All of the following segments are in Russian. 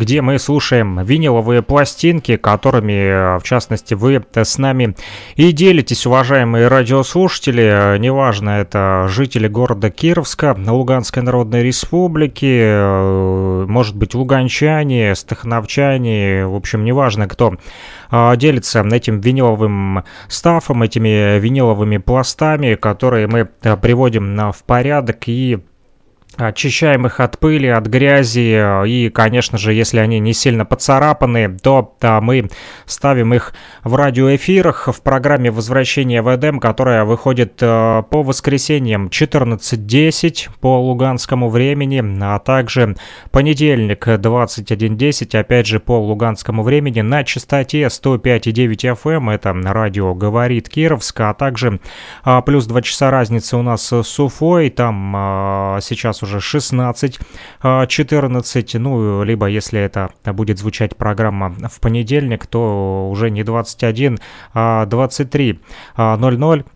где мы слушаем виниловые пластинки, которыми, в частности, вы с нами и делитесь, уважаемые радиослушатели. Неважно, это жители города Кировска, Луганской Народной Республики, может быть, луганчане, стахановчане, в общем, неважно кто делится этим виниловым стафом, этими виниловыми пластами, которые мы приводим в порядок и очищаем их от пыли, от грязи, и, конечно же, если они не сильно поцарапаны, то да, мы ставим их в радиоэфирах в программе «Возвращение в Эдем», которая выходит э, по воскресеньям 14.10 по луганскому времени, а также понедельник 21.10, опять же, по луганскому времени на частоте 105.9 FM, это радио «Говорит Кировск», а также а, плюс 2 часа разницы у нас с Уфой, там а, сейчас уже уже 16, 14, а, ну, либо если это будет звучать программа в понедельник, то уже не 21, а 23.00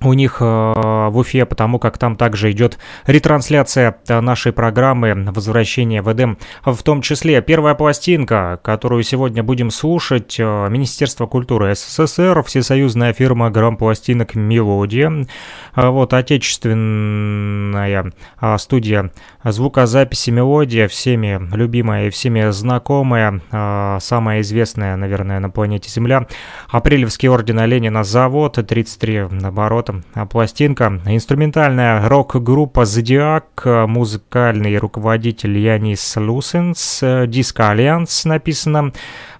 у них э, в Уфе, потому как там также идет ретрансляция э, нашей программы «Возвращение в Эдем». В том числе первая пластинка, которую сегодня будем слушать, э, Министерство культуры СССР, всесоюзная фирма грампластинок «Мелодия». Вот отечественная студия звукозаписи «Мелодия», всеми любимая и всеми знакомая, самая известная, наверное, на планете Земля. Апрелевский орден Ленина завод, 33 оборота пластинка. Инструментальная рок-группа «Зодиак», музыкальный руководитель Янис Лусенс, «Диско Альянс» написано.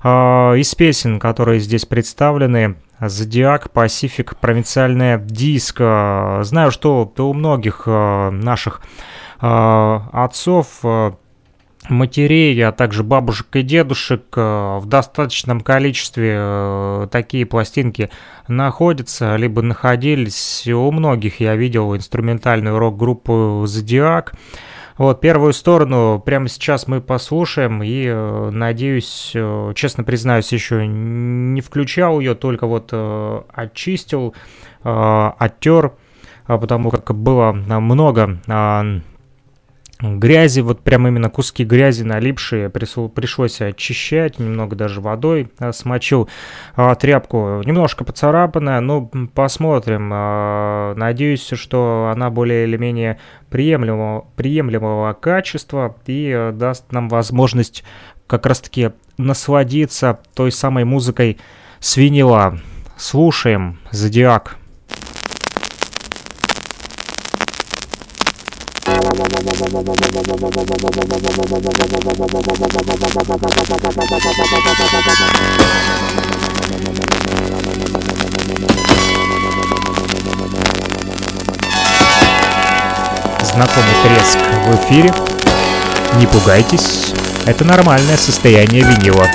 А, из песен, которые здесь представлены, Зодиак, Пасифик, провинциальное диско. Знаю, что у многих а, наших а, отцов матерей, а также бабушек и дедушек э, в достаточном количестве э, такие пластинки находятся, либо находились. У многих я видел инструментальную рок-группу «Зодиак». Вот, первую сторону прямо сейчас мы послушаем, и, э, надеюсь, честно признаюсь, еще не включал ее, только вот очистил, оттер, потому как было много грязи, вот прям именно куски грязи налипшие, пришлось очищать, немного даже водой а, смочил а, тряпку, немножко поцарапанная, но посмотрим, а, надеюсь, что она более или менее приемлемого, приемлемого качества и а, даст нам возможность как раз-таки насладиться той самой музыкой свинила. Слушаем «Зодиак». Знакомый треск в эфире. Не пугайтесь, это нормальное состояние винила.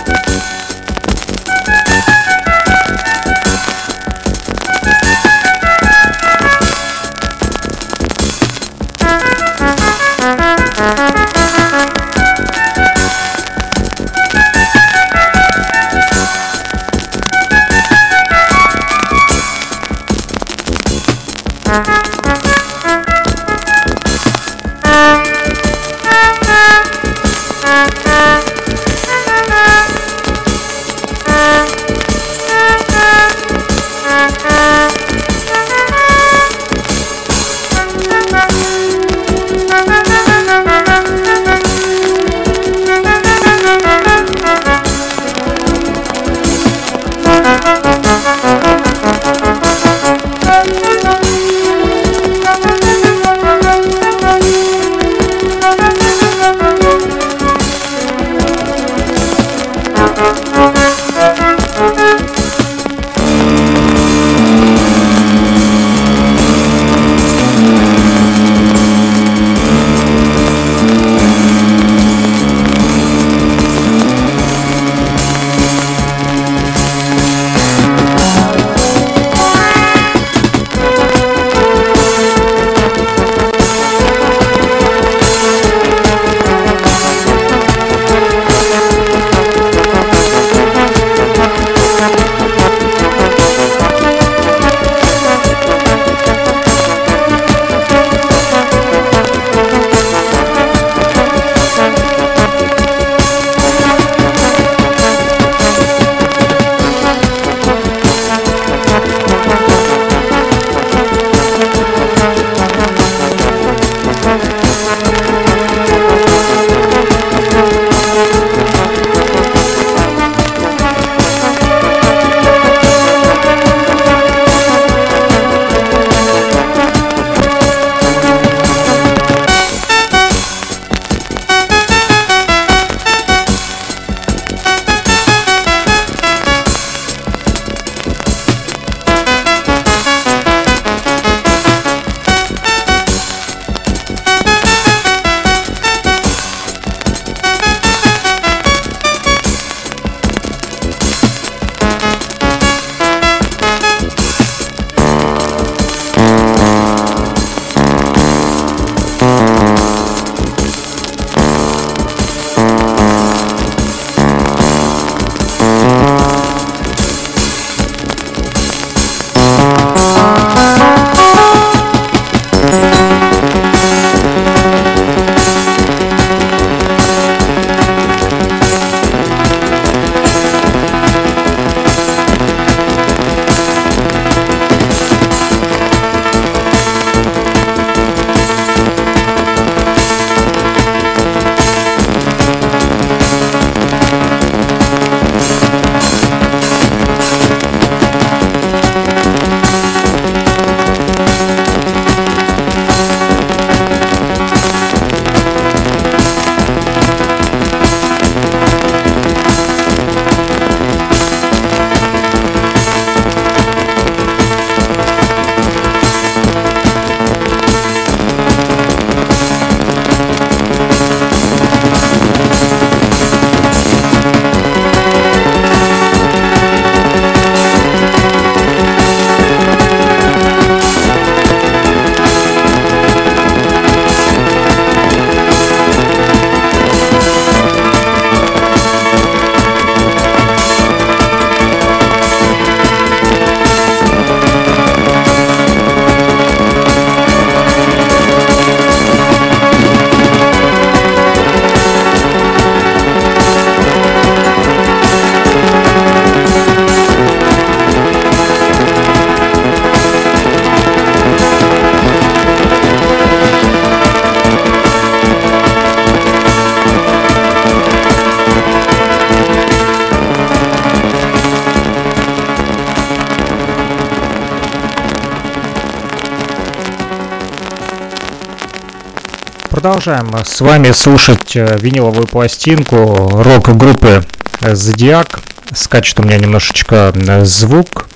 Продолжаем с вами слушать э, виниловую пластинку рок-группы Зодиак. Скачет у меня немножечко звук.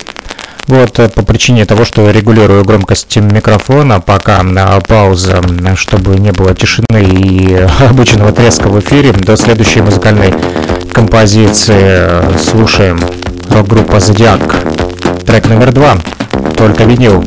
Вот по причине того, что регулирую громкость микрофона, пока пауза, чтобы не было тишины и обычного треска в эфире, до следующей музыкальной композиции слушаем рок-группа Зодиак. Трек номер два. Только винил.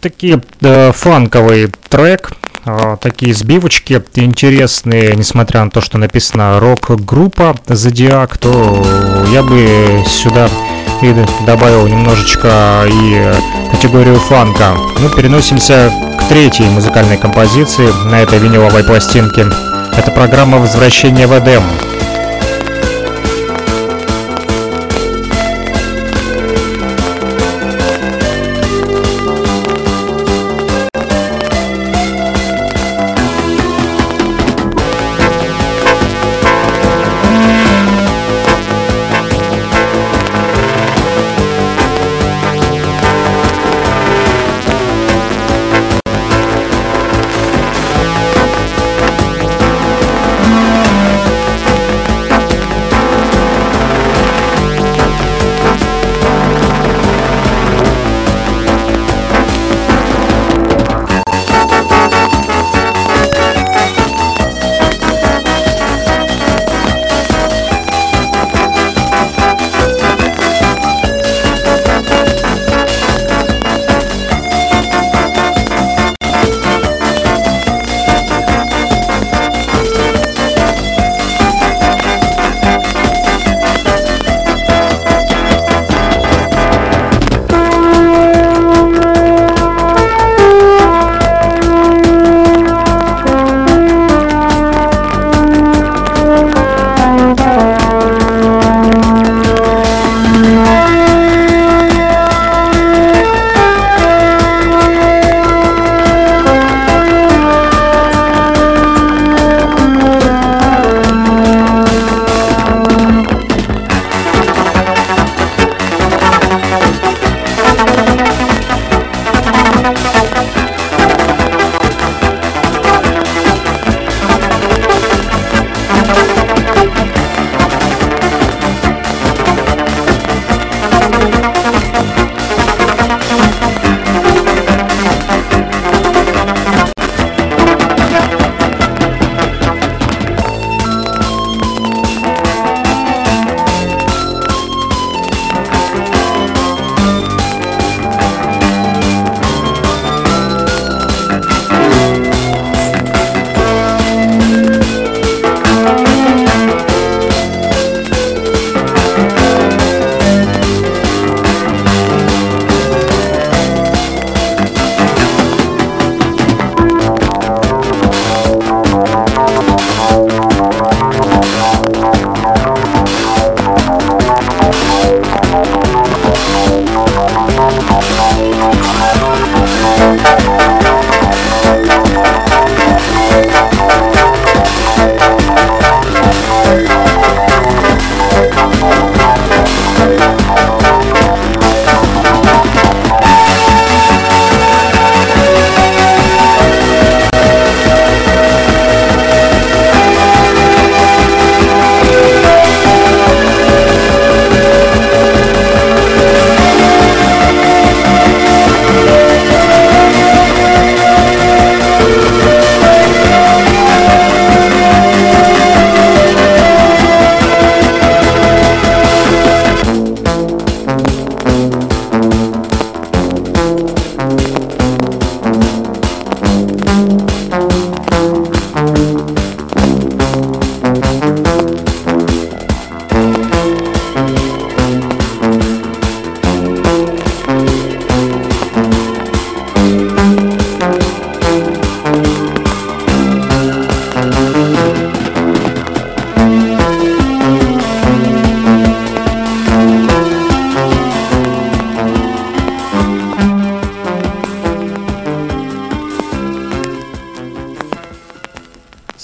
Довольно-таки э, фанковый трек, э, такие сбивочки интересные, несмотря на то, что написано рок-группа Зодиак, то я бы сюда и добавил немножечко и категорию фанка. Ну, переносимся к третьей музыкальной композиции на этой виниловой пластинке. Это программа «Возвращение в Эдем».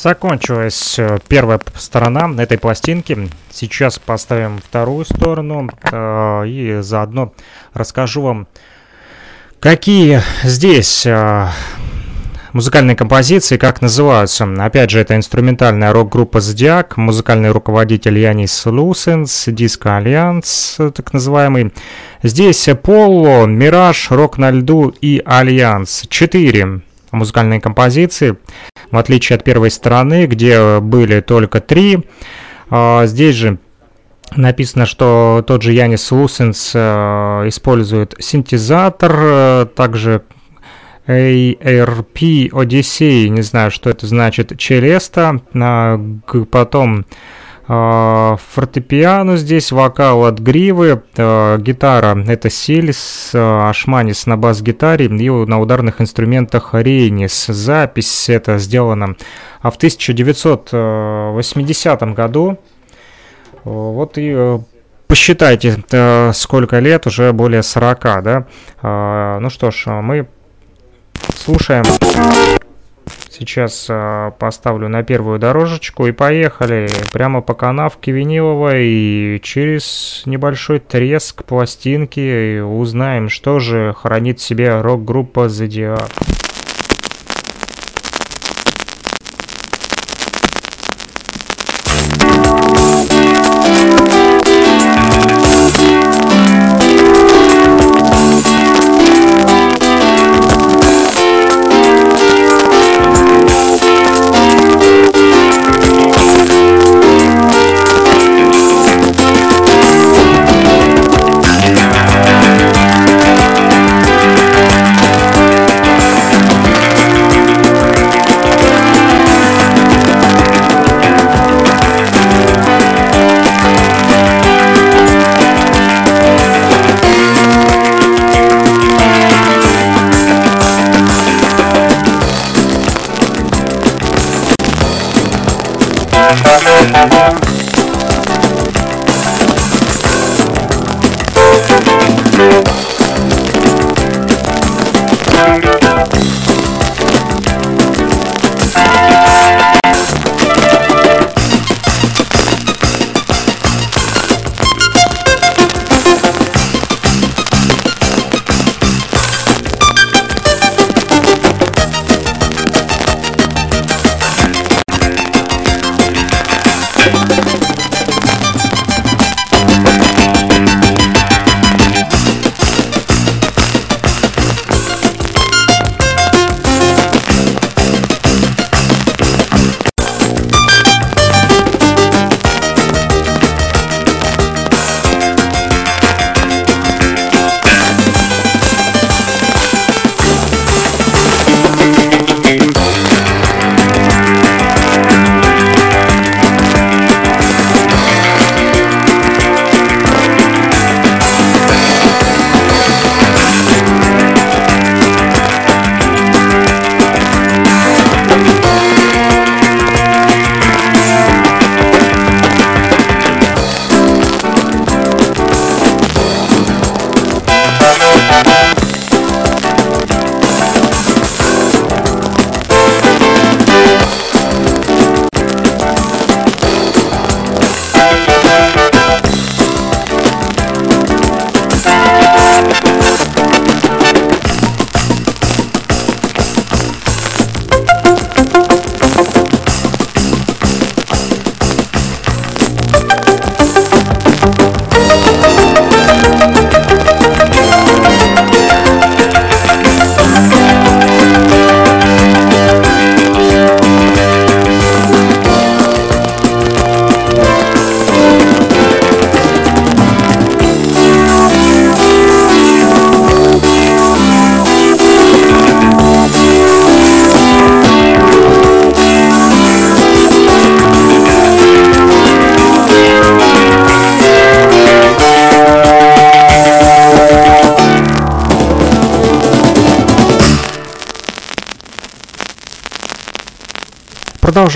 Закончилась э, первая сторона этой пластинки. Сейчас поставим вторую сторону э, и заодно расскажу вам, какие здесь э, музыкальные композиции, как называются. Опять же, это инструментальная рок-группа «Зодиак», музыкальный руководитель Янис Лусенс, диско Альянс, так называемый. Здесь Поло, Мираж, Рок на льду и Альянс. Четыре музыкальные композиции, в отличие от первой стороны, где были только три. А, здесь же Написано, что тот же Янис Лусенс э, использует синтезатор, э, также ARP Odyssey, не знаю, что это значит, Челеста, потом э, фортепиано здесь, вокал от Гривы, э, гитара это Сильс, э, Ашманис на бас-гитаре и на ударных инструментах Рейнис. Запись это сделана в 1980 году. Вот и посчитайте, сколько лет, уже более 40, да? Ну что ж, мы Слушаем. Сейчас э, поставлю на первую дорожечку и поехали прямо по канавке виниловой и через небольшой треск пластинки узнаем, что же хранит в себе рок-группа Зодиак.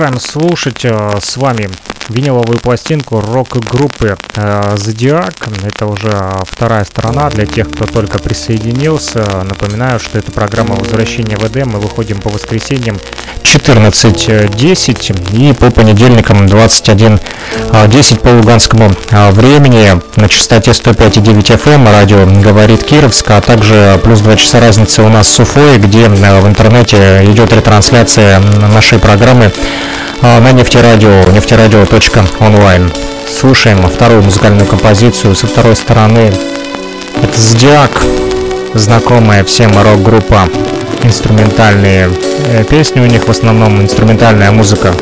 Продолжаем слушать э, с вами виниловую пластинку рок-группы э, Зодиак. Это уже вторая сторона для тех, кто только присоединился. Напоминаю, что это программа возвращения в Эдем. Мы выходим по воскресеньям 14.10 и по понедельникам 21.10 по луганскому э, времени на частоте 105.9 FM радио говорит Кировск, а также плюс 2 часа разницы у нас с Уфой, где э, в интернете идет ретрансляция нашей программы на нефтерадио, нефтерадио.онлайн. Слушаем вторую музыкальную композицию со второй стороны. Это Зодиак, знакомая всем рок-группа. Инструментальные э, песни у них в основном, инструментальная музыка.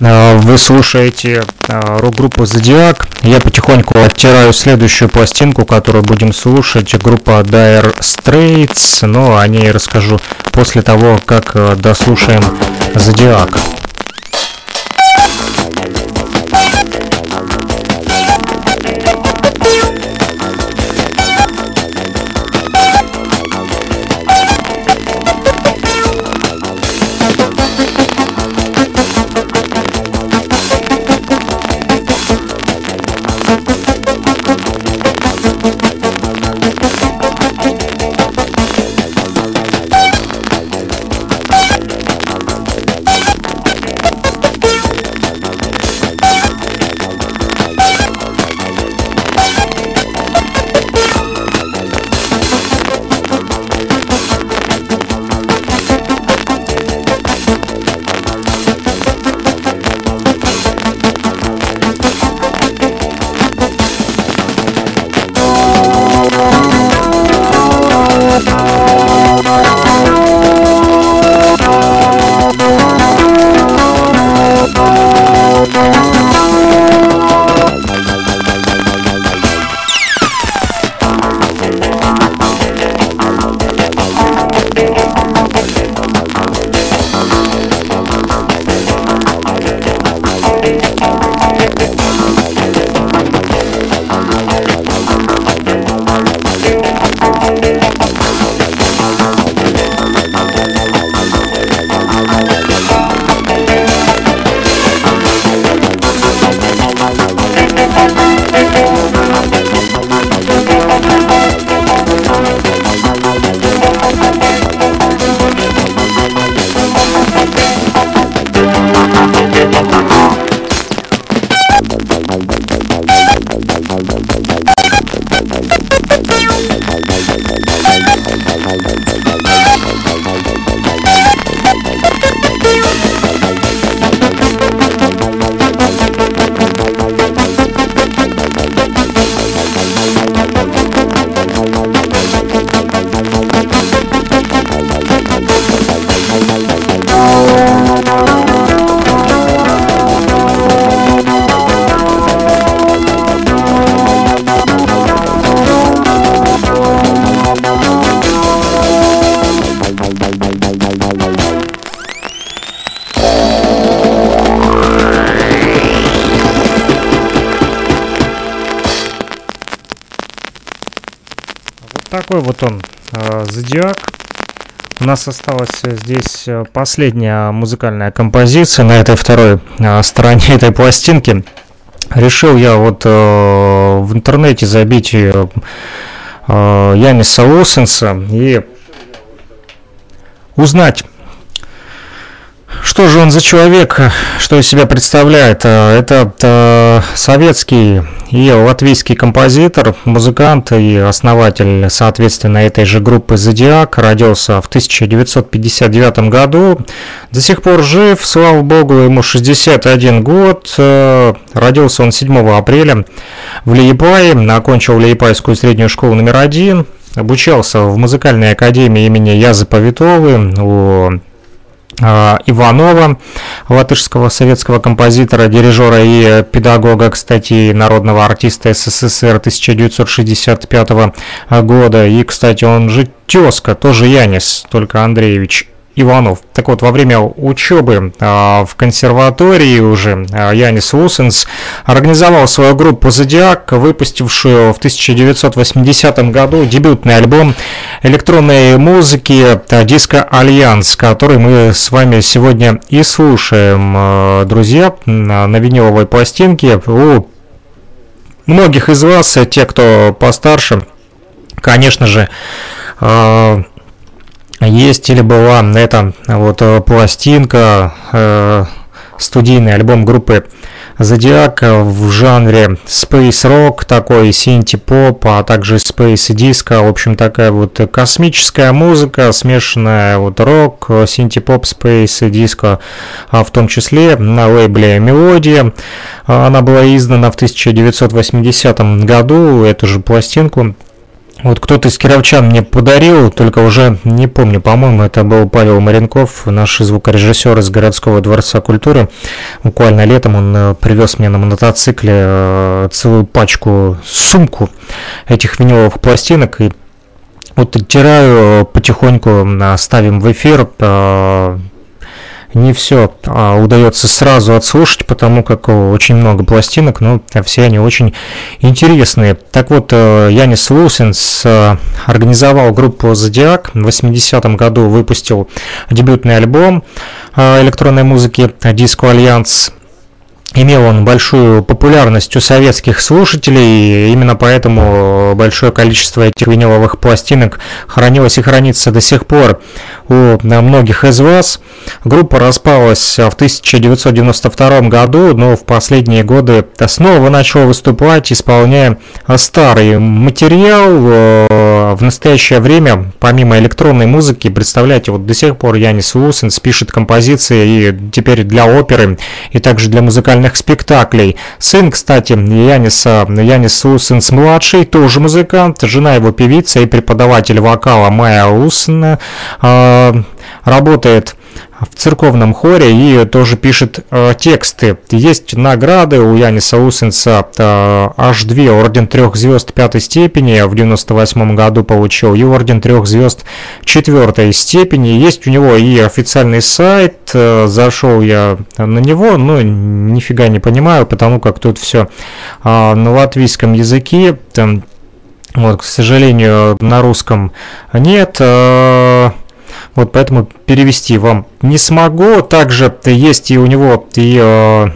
Вы слушаете э, рок-группу Зодиак. Я потихоньку оттираю следующую пластинку, которую будем слушать. Группа Dire Straits. Но о ней расскажу после того, как э, дослушаем Зодиак. Зодиак. У нас осталась здесь последняя музыкальная композиция на этой второй стороне этой пластинки. Решил я вот в интернете забить Яниса Лосенса и узнать что же он за человек, что из себя представляет? Э, это э, советский и латвийский композитор, музыкант и основатель, соответственно, этой же группы «Зодиак». Родился в 1959 году. До сих пор жив, слава богу, ему 61 год. Э, родился он 7 апреля в Лиепае, окончил Лиепайскую среднюю школу номер один. Обучался в музыкальной академии имени Язы Повитовы у а, Иванова, латышского советского композитора, дирижера и педагога, кстати, народного артиста СССР 1965 года. И, кстати, он же тезка, тоже Янис, только Андреевич Иванов. Так вот, во время учебы а, в консерватории уже а, Янис Лусенс организовал свою группу «Зодиак», выпустившую в 1980 году дебютный альбом электронной музыки «Диско Альянс», который мы с вами сегодня и слушаем, а, друзья, на виниловой пластинке. У многих из вас, те, кто постарше, конечно же, есть или была эта вот э, пластинка, э, студийный альбом группы Зодиак в жанре Space Rock, такой синти-поп, а также Space Disco, в общем, такая вот космическая музыка, смешанная вот рок, синти-поп, Space Disco, а в том числе на лейбле Мелодия. Она была издана в 1980 году, эту же пластинку вот кто-то из кировчан мне подарил, только уже не помню, по-моему, это был Павел Маренков, наш звукорежиссер из городского дворца культуры. Буквально летом он э, привез мне на мотоцикле э, целую пачку, сумку этих виниловых пластинок. И вот оттираю потихоньку, ставим в эфир, э, не все а, удается сразу отслушать, потому как очень много пластинок, но все они очень интересные. Так вот, э, Янис Лусенс э, организовал группу Зодиак, в 80-м году выпустил дебютный альбом э, электронной музыки Disco Alliance Имел он большую популярность у советских слушателей, и именно поэтому большое количество этих виниловых пластинок хранилось и хранится до сих пор у многих из вас. Группа распалась в 1992 году, но в последние годы снова начала выступать, исполняя старый материал. В настоящее время, помимо электронной музыки, представляете, вот до сих пор Янис Лусенс пишет композиции и теперь для оперы, и также для музыкальных спектаклей. Сын, кстати, Яниса, Янис Лусенс младший, тоже музыкант, жена его певица и преподаватель вокала Майя Лусен работает в церковном хоре и тоже пишет э, тексты. Есть награды у Яниса Усенса э, аж две. Орден трех звезд пятой степени в 98 году получил и орден трех звезд четвертой степени. Есть у него и официальный сайт. Э, зашел я на него, но нифига не понимаю, потому как тут все э, на латвийском языке. Там, вот, к сожалению, на русском нет. Э, вот поэтому перевести вам не смогу. Также есть и у него и э,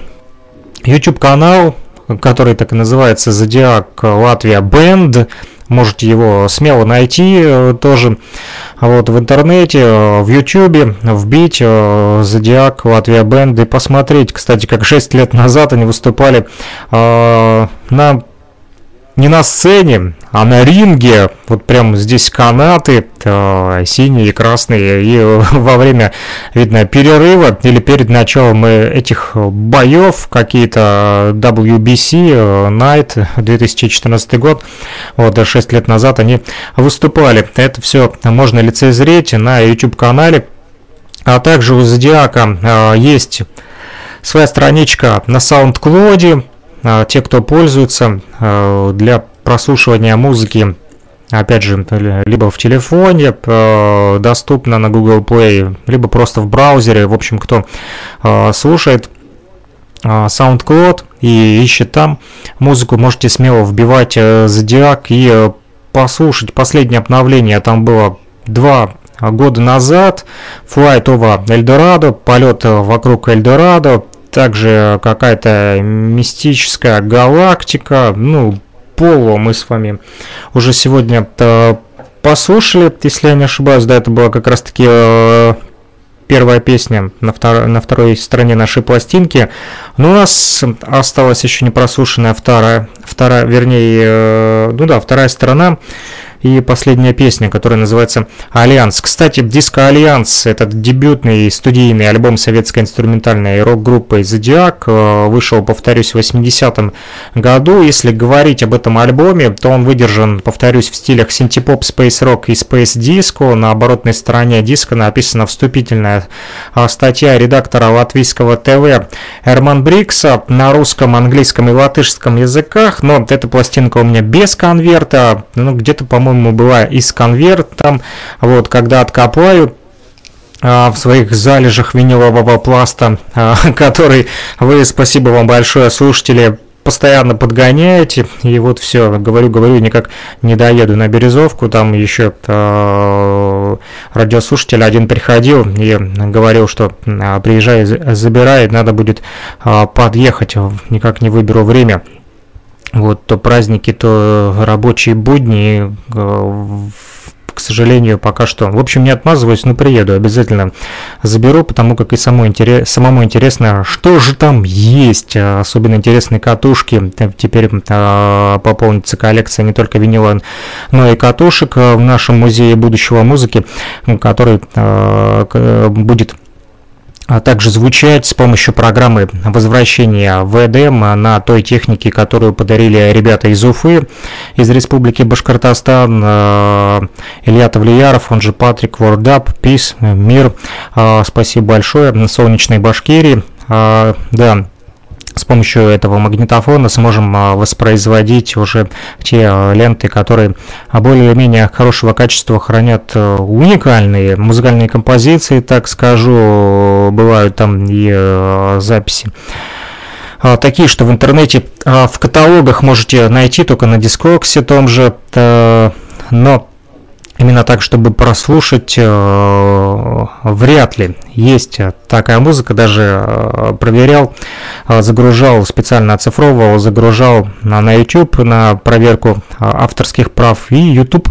YouTube канал, который так и называется Зодиак Латвия Бенд. Можете его смело найти э, тоже вот в интернете, э, в YouTube, вбить э, Зодиак Латвия Бенд и посмотреть. Кстати, как 6 лет назад они выступали э, на не на сцене, а на ринге. Вот прям здесь канаты э, синие и красные. И во время, видно, перерыва или перед началом этих боев какие-то WBC э, Night 2014 год, вот 6 лет назад они выступали. Это все можно лицезреть на YouTube-канале. А также у Зодиака э, есть своя страничка на SoundCloud, те, кто пользуется а, для прослушивания музыки, опять же, либо в телефоне, а, доступно на Google Play, либо просто в браузере, в общем, кто слушает SoundCloud и ищет там музыку, можете смело вбивать Zodiac и послушать последнее обновление. Там было два года назад. Flight over Эльдорадо, полет вокруг Эльдорадо, также какая-то мистическая галактика, ну, Поло мы с вами уже сегодня послушали, если я не ошибаюсь, да, это была как раз-таки э, первая песня на, втор на второй стороне нашей пластинки. Но у нас осталась еще не прослушанная вторая, вторая вернее, э, ну да, вторая сторона и последняя песня, которая называется «Альянс». Кстати, диско «Альянс» — этот дебютный студийный альбом советской инструментальной рок-группы «Зодиак», э, вышел, повторюсь, в 80-м году. Если говорить об этом альбоме, то он выдержан, повторюсь, в стилях синтепоп, спейс рок и спейс диско. На оборотной стороне диска написана вступительная э, статья редактора латвийского ТВ Эрман Брикса на русском, английском и латышском языках, но эта пластинка у меня без конверта, ну, где-то, по-моему, по-моему, была из конвертом. Вот, когда откопаю, а, в своих залежах винилового пласта, а, который вы, спасибо вам большое, слушатели, постоянно подгоняете, и вот все, говорю, говорю, никак не доеду на Березовку, там еще э, радиослушатель один приходил и говорил, что э, приезжай, забирай, надо будет подъехать, никак не выберу время, вот, то праздники, то рабочие будни, э, к сожалению, пока что. В общем, не отмазываюсь, но приеду, обязательно заберу, потому как и самому, интерес, самому интересно, что же там есть. Особенно интересные катушки. Теперь э, пополнится коллекция не только винила, но и катушек в нашем музее будущего музыки, который э, будет а также звучать с помощью программы возвращения в EDM на той технике, которую подарили ребята из Уфы, из Республики Башкортостан, э, Илья Тавлияров, он же Патрик, Вордап, Пис, Мир, э, спасибо большое, Солнечной Башкирии, э, да, с помощью этого магнитофона сможем а, воспроизводить уже те а, ленты, которые более-менее хорошего качества хранят а, уникальные музыкальные композиции, так скажу, бывают там и записи. Такие, что в интернете в каталогах можете найти только на Discogs том же, но именно так, чтобы прослушать, э, вряд ли есть такая музыка. Даже э, проверял, э, загружал, специально оцифровывал, загружал на, на YouTube на проверку авторских прав. И YouTube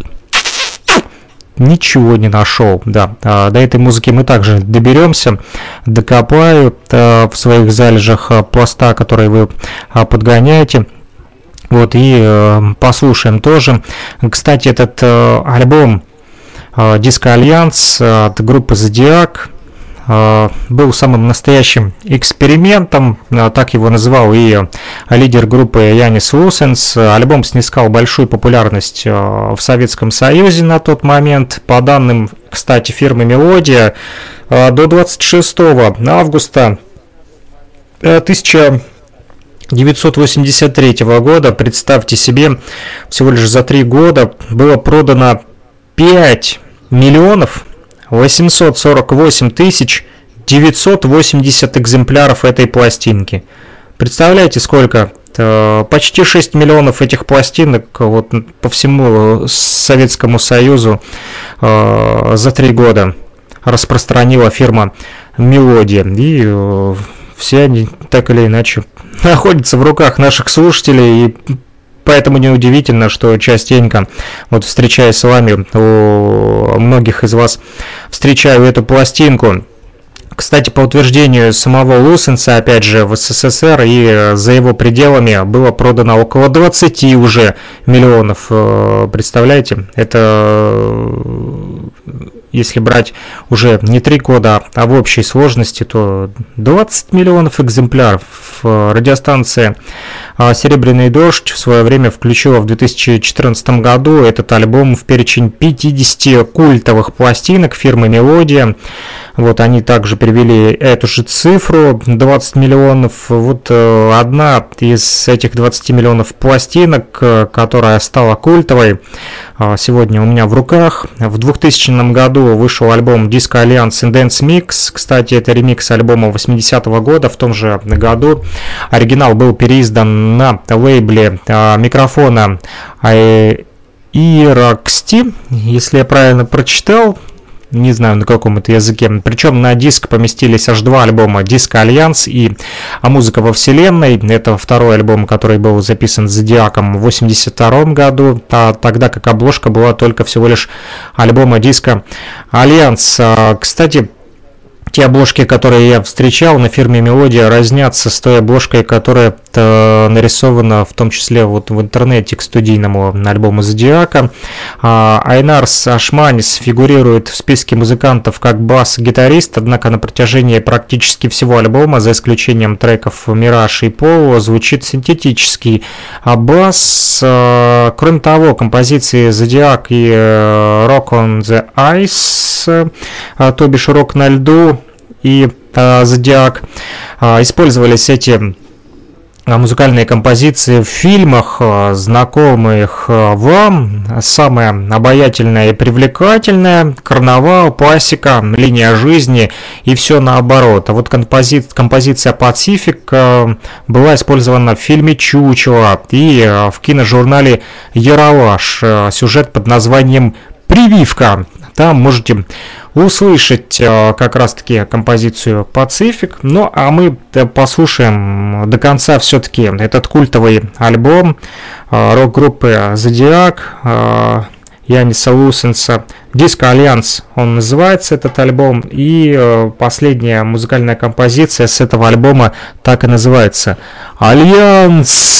ничего не нашел. Да, до этой музыки мы также доберемся, докопаю в своих залежах пласта, которые вы подгоняете. Вот, и э, послушаем тоже. Кстати, этот э, альбом э, Диско Альянс от группы Зодиак э, был самым настоящим экспериментом, э, так его называл и лидер группы Янис Лусенс. Альбом снискал большую популярность э, в Советском Союзе на тот момент. По данным, кстати, фирмы «Мелодия», до 26 августа 1000 983 года, представьте себе, всего лишь за три года было продано 5 миллионов 848 тысяч 980 экземпляров этой пластинки. Представляете, сколько? Почти 6 миллионов этих пластинок вот, по всему Советскому Союзу э, за три года распространила фирма «Мелодия». И э, все они так или иначе находится в руках наших слушателей, и поэтому неудивительно, что частенько, вот встречаясь с вами, у многих из вас встречаю эту пластинку. Кстати, по утверждению самого Лусенса, опять же, в СССР и за его пределами было продано около 20 уже миллионов. Э, представляете? Это если брать уже не 3 года, а в общей сложности, то 20 миллионов экземпляров. Радиостанция а, «Серебряный дождь» в свое время включила в 2014 году этот альбом в перечень 50 культовых пластинок фирмы «Мелодия». Вот они также привели эту же цифру, 20 миллионов. Вот э, одна из этих 20 миллионов пластинок, э, которая стала культовой, э, сегодня у меня в руках. В 2000 году вышел альбом Disco Alliance Dance Mix. Кстати, это ремикс альбома 80-го года. В том же году оригинал был переиздан на лейбле Mikrofona Ieraksti, если я правильно прочитал, не знаю на каком это языке. Причем на диск поместились аж два альбома «Диско Альянс» и «А музыка во вселенной». Это второй альбом, который был записан Зодиаком в 82 году, а тогда как обложка была только всего лишь альбома «Диско Альянс». А, кстати, те обложки, которые я встречал на фирме Мелодия, разнятся с той обложкой, которая нарисована в том числе вот в интернете к студийному альбому Зодиака. А, Айнарс Ашманис фигурирует в списке музыкантов как бас-гитарист, однако на протяжении практически всего альбома, за исключением треков «Мираж» и «Поло», звучит синтетический бас. Э, кроме того, композиции «Зодиак» и э, «Rock on the Ice», то бишь «Рок на льду», и Зодиак использовались эти а, музыкальные композиции в фильмах, а, знакомых вам. Самое обаятельное и привлекательное – карнавал, пасека, линия жизни и все наоборот. А вот компози композиция «Пацифик» была использована в фильме «Чучело» и в киножурнале «Яралаш». Сюжет под названием «Прививка». Там можете услышать э, как раз-таки композицию «Пацифик». Ну, а мы э, послушаем до конца все-таки этот культовый альбом э, рок-группы «Зодиак», Яниса Лусенса. «Диско Альянс» он называется, этот альбом. И последняя музыкальная композиция с этого альбома так и называется «Альянс».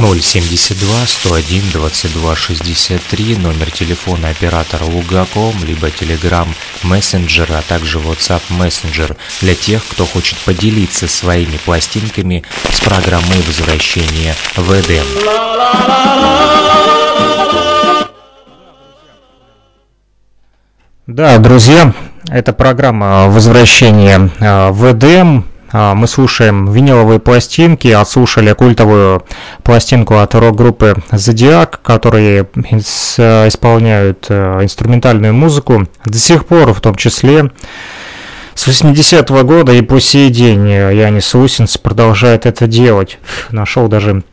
072 101 22 63, номер телефона оператора Лугаком, либо Telegram Messenger, а также WhatsApp Messenger для тех, кто хочет поделиться своими пластинками с программой возвращения в Эдем. Да, друзья, это программа возвращения э, в Эдем. А, мы слушаем виниловые пластинки, отслушали культовую пластинку от рок-группы Зодиак, которые исполняют э, инструментальную музыку. До сих пор, в том числе, с 80-го года и по сей день э, Янис Лусинс продолжает это делать. Нашел даже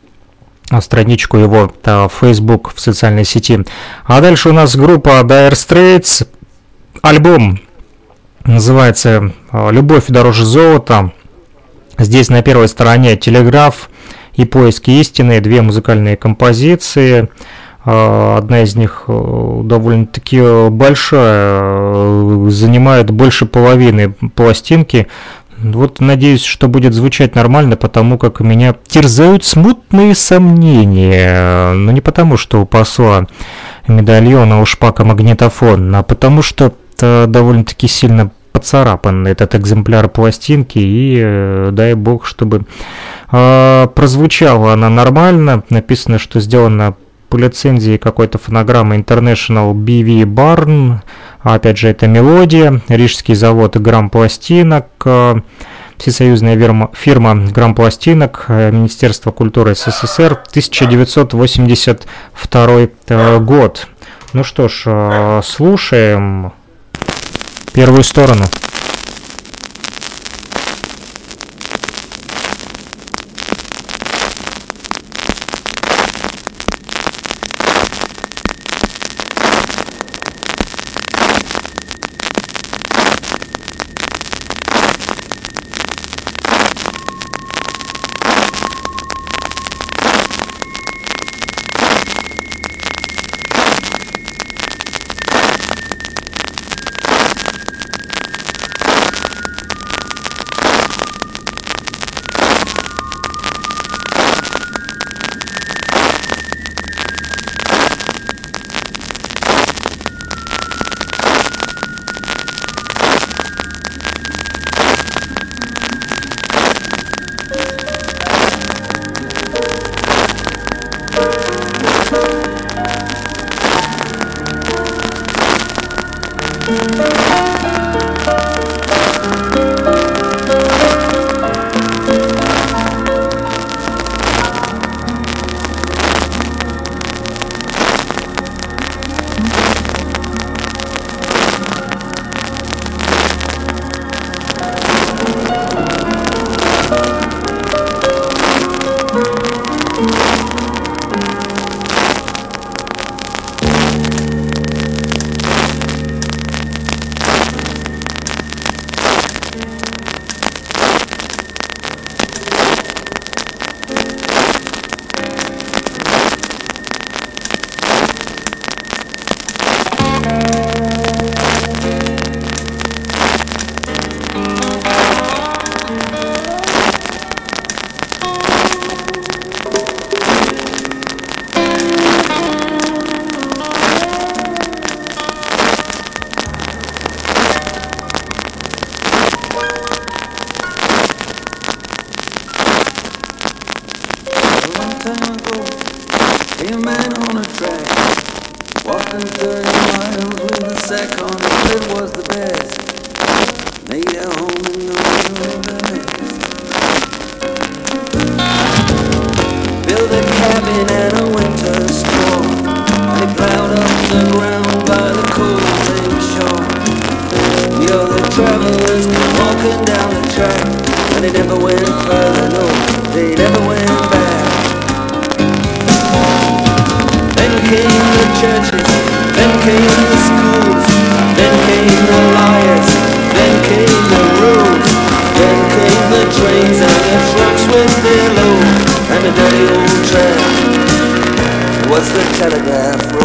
страничку его в Facebook в социальной сети. А дальше у нас группа Dire Straits. Альбом называется э, «Любовь дороже золота». Здесь на первой стороне телеграф и поиски истины, две музыкальные композиции. А, одна из них э, довольно-таки большая, э, занимает больше половины пластинки. Вот надеюсь, что будет звучать нормально, потому как меня терзают смутные сомнения. Но не потому, что у посла медальона у шпака магнитофон, а потому что довольно-таки сильно поцарапан этот экземпляр пластинки, и э, дай бог, чтобы э, прозвучала она нормально. Написано, что сделано по лицензии какой-то фонограммы International BV Barn. Опять же, это мелодия. Рижский завод Грамм пластинок. Э, Всесоюзная фирма, фирма Грамм пластинок, э, Министерство культуры СССР, 1982 год. Ну что ж, слушаем первую сторону. down the track, and they never went further, no, they never went back. Then came the churches, then came the schools, then came the liars, then came the rules, then came the trains and the trucks with their load, and the dirty old track What's the telegraph.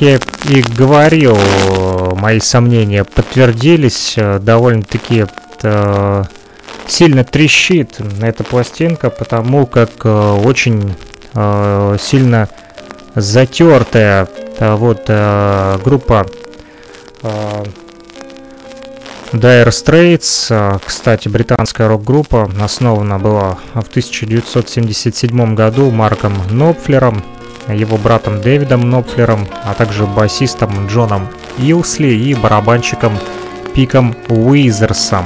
Я и говорил, мои сомнения подтвердились. Э, довольно-таки э, сильно трещит эта пластинка, потому как э, очень сильно затертая вот группа Dire Straits, кстати, британская рок-группа, основана была в 1977 году Марком Нопфлером, его братом Дэвидом Нопфлером, а также басистом Джоном Илсли и барабанщиком Пиком Уизерсом.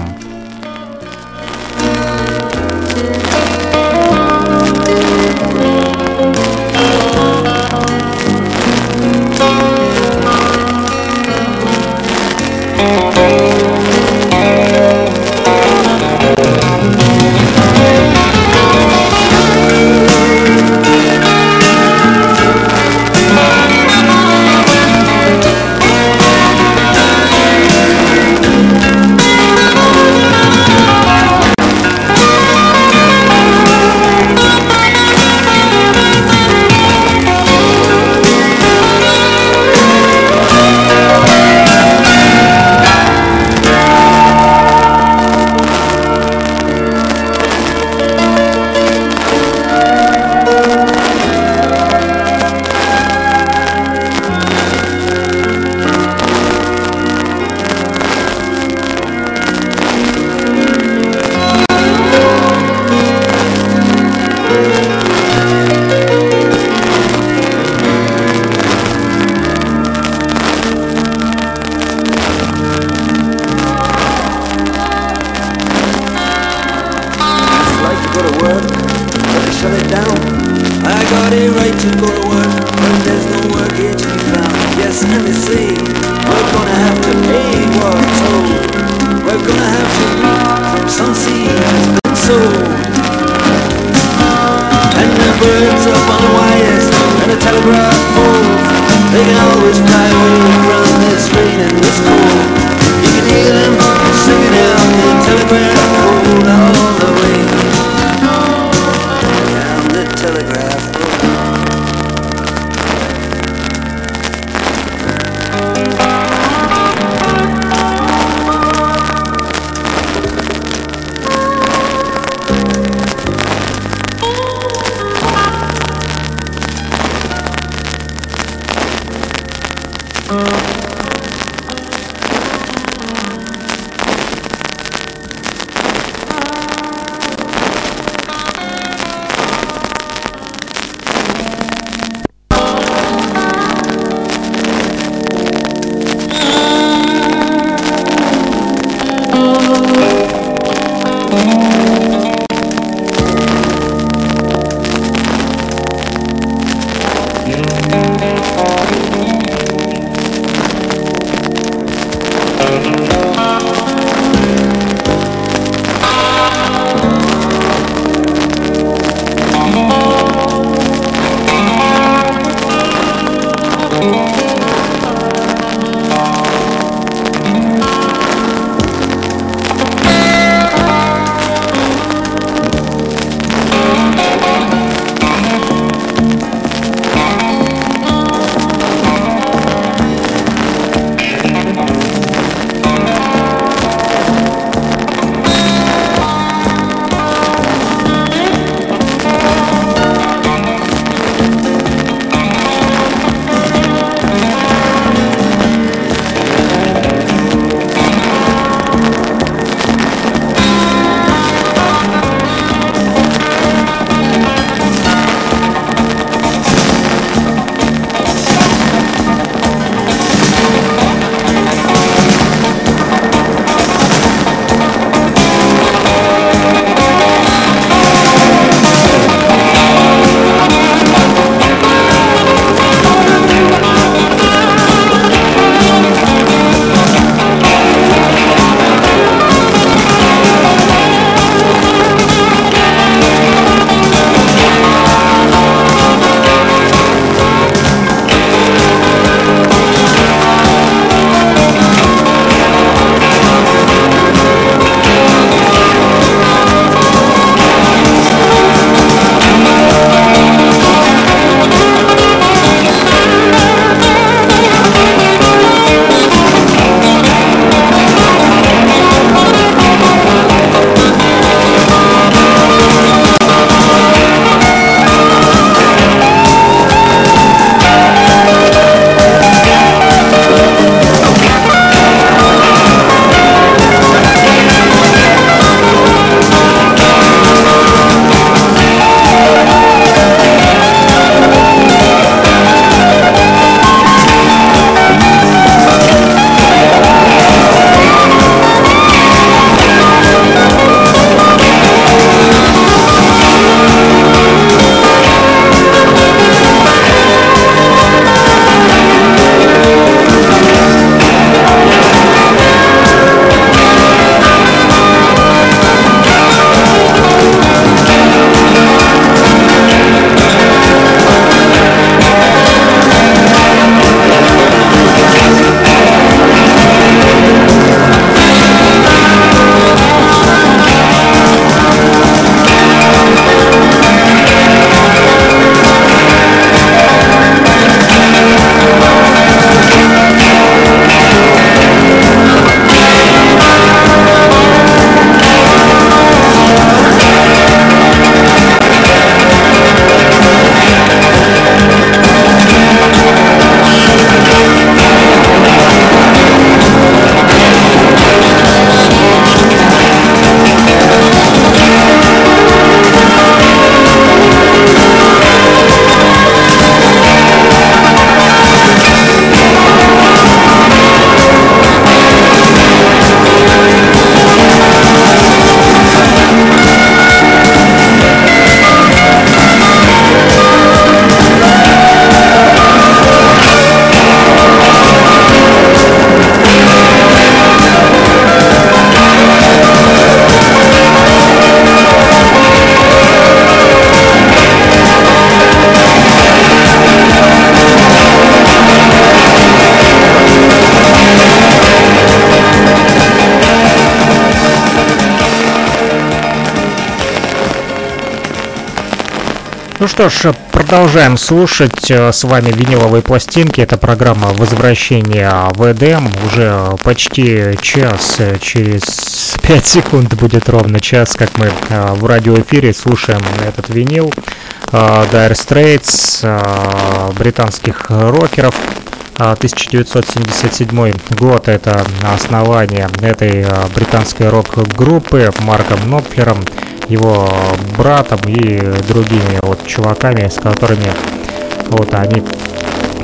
Ну что ж, продолжаем слушать э, с вами виниловые пластинки. Это программа возвращения в Эдем. Уже почти час, э, через 5 секунд будет ровно час, как мы э, в радиоэфире слушаем этот винил. Dire Straits, британских рокеров. 1977 год это основание этой британской рок-группы Марком Нопфлером его братом и другими вот чуваками, с которыми вот они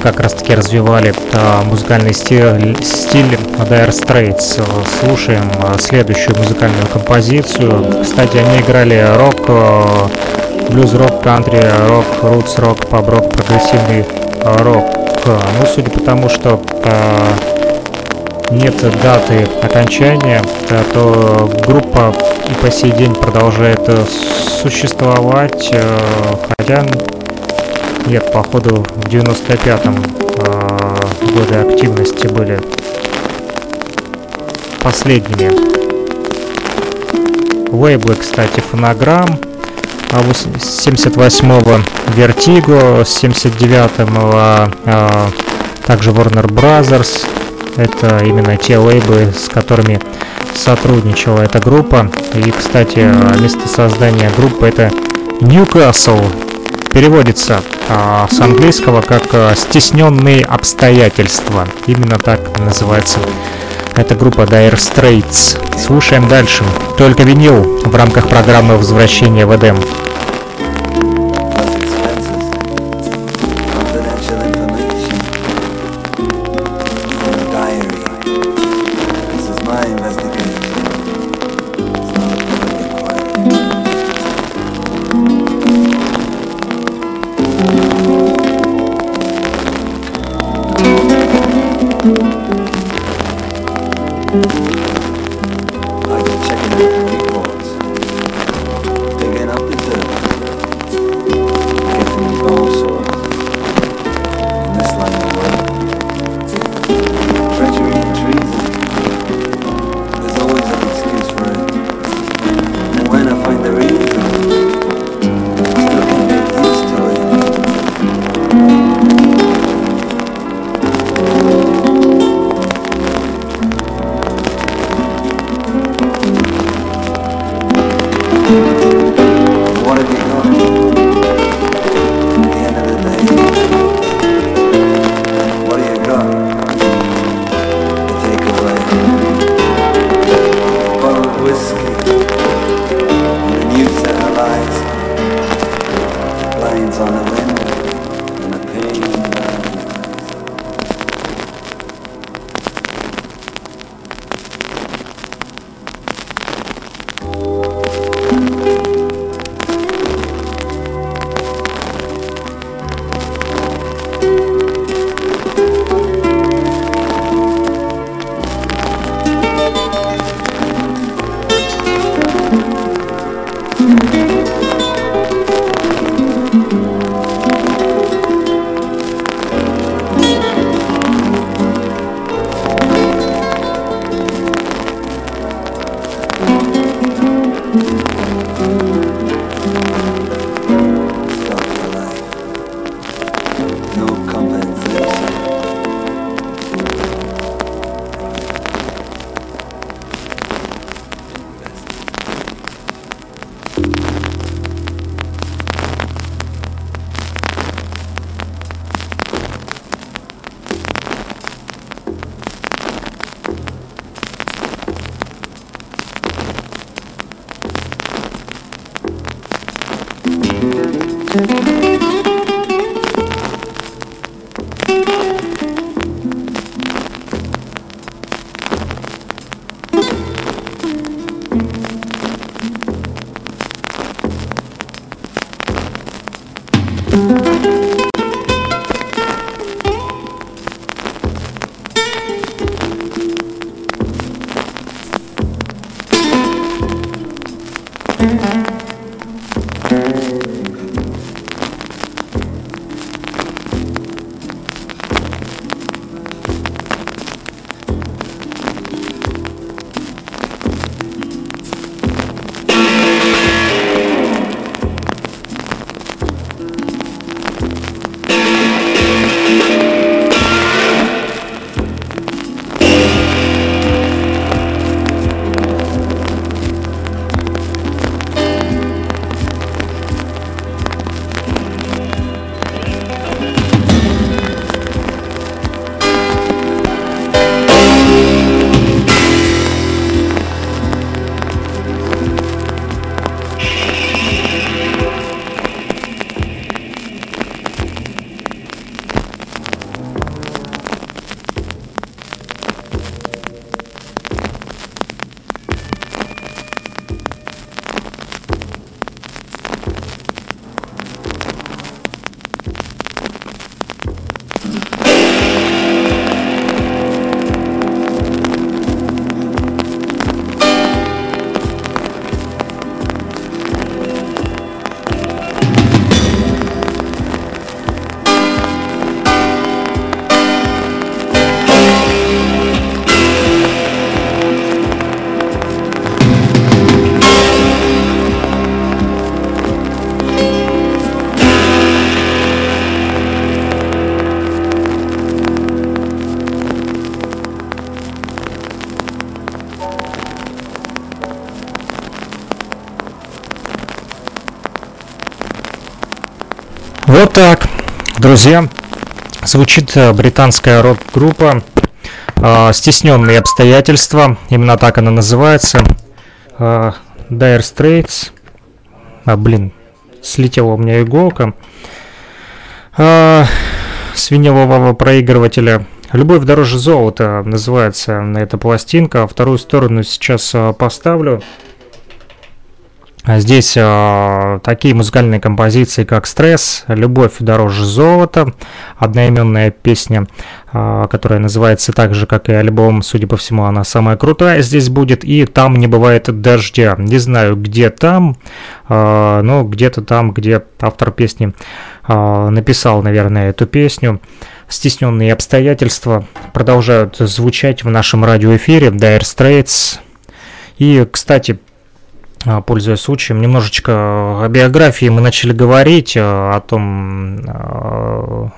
как раз таки развивали а, музыкальный стиль, стиль Dire Straits. Слушаем а, следующую музыкальную композицию. Кстати, они играли рок, а, блюз-рок, кантри, рок, рутс-рок, паб-рок, прогрессивный рок. Ну, судя по тому, что а, нет даты окончания, то группа и по сей день продолжает существовать, хотя нет, походу в 95-м годы активности были последними. Лейблы, кстати, фонограмм. 78-го Vertigo, с 79-го а, также Warner Brothers. Это именно те лейблы, с которыми сотрудничала эта группа. И, кстати, место создания группы это Newcastle. Переводится а, с английского как а, «стесненные обстоятельства». Именно так называется это группа Dire Straits. Слушаем дальше. Только винил в рамках программы возвращения в Эдем. Вот так, друзья, звучит э, британская рок-группа. Э, «Стесненные обстоятельства», именно так она называется, э, Dire Straits, а, блин, слетела у меня иголка, э, с винилового проигрывателя. «Любовь дороже золота» называется эта пластинка, вторую сторону сейчас э, поставлю. А здесь э, такие музыкальные композиции, как «Стресс», «Любовь дороже золота», одноименная песня, э, которая называется так же, как и альбом, судя по всему, она самая крутая здесь будет, и «Там не бывает дождя». Не знаю, где там, э, но где-то там, где автор песни э, написал, наверное, эту песню. Стесненные обстоятельства продолжают звучать в нашем радиоэфире Dire Straits. И, кстати, пользуясь случаем, немножечко о биографии мы начали говорить, э, о том э,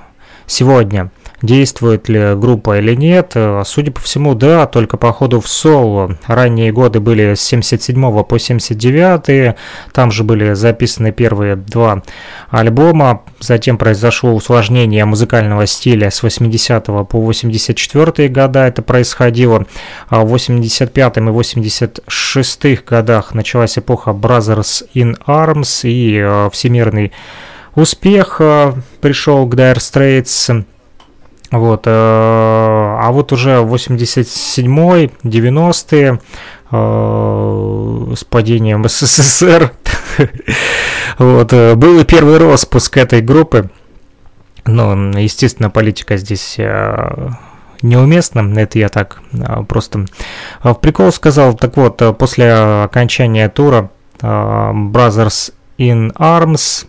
сегодня, действует ли группа или нет. Э, судя по всему, да, только по ходу в соло. Ранние годы были с 77 по 79, там же были записаны первые два альбома. Затем произошло усложнение музыкального стиля с 80 по 84 года это происходило. А в 85 и 86 годах началась эпоха Brothers in Arms и э, всемирный успех пришел к Dire Straits. Вот, э, а вот уже 87-й, 90-е э, с падением СССР вот, э, был и первый распуск этой группы. Но, естественно, политика здесь неуместно, это я так просто в прикол сказал. Так вот, после окончания тура Brothers in Arms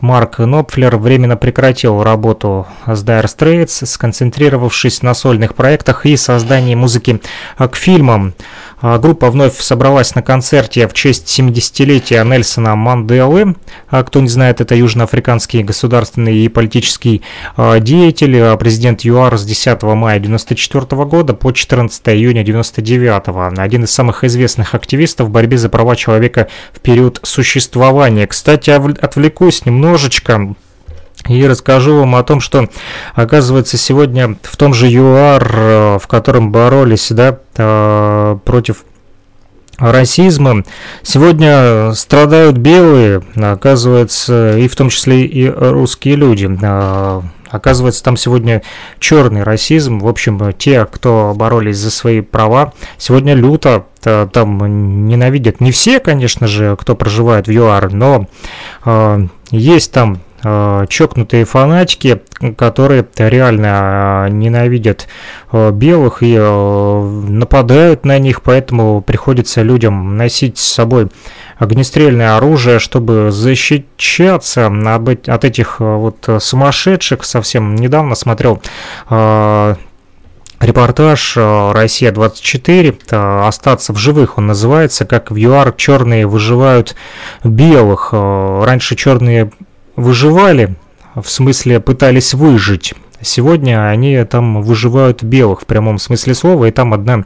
Марк Нопфлер временно прекратил работу с Dire Straits, сконцентрировавшись на сольных проектах и создании музыки к фильмам. А, группа вновь собралась на концерте в честь 70-летия Нельсона Манделы. А, кто не знает, это южноафриканский государственный и политический а, деятель, президент ЮАР с 10 мая 1994 года по 14 июня 1999. Один из самых известных активистов в борьбе за права человека в период существования. Кстати, отвлекусь немножечко и расскажу вам о том, что, оказывается, сегодня в том же ЮАР, э, в котором боролись да, э, против расизма, сегодня страдают белые, оказывается, и в том числе и русские люди. Э, оказывается, там сегодня черный расизм. В общем, те, кто боролись за свои права, сегодня люто там ненавидят. Не все, конечно же, кто проживает в ЮАР, но есть там чокнутые фанатики, которые реально э, ненавидят э, белых и нападают на них, поэтому приходится людям носить с собой огнестрельное оружие, чтобы защищаться от этих вот сумасшедших. Совсем недавно смотрел репортаж «Россия-24», «Остаться в живых» он называется, как в ЮАР черные выживают белых. Раньше черные выживали, в смысле пытались выжить. Сегодня они там выживают белых в прямом смысле слова, и там одна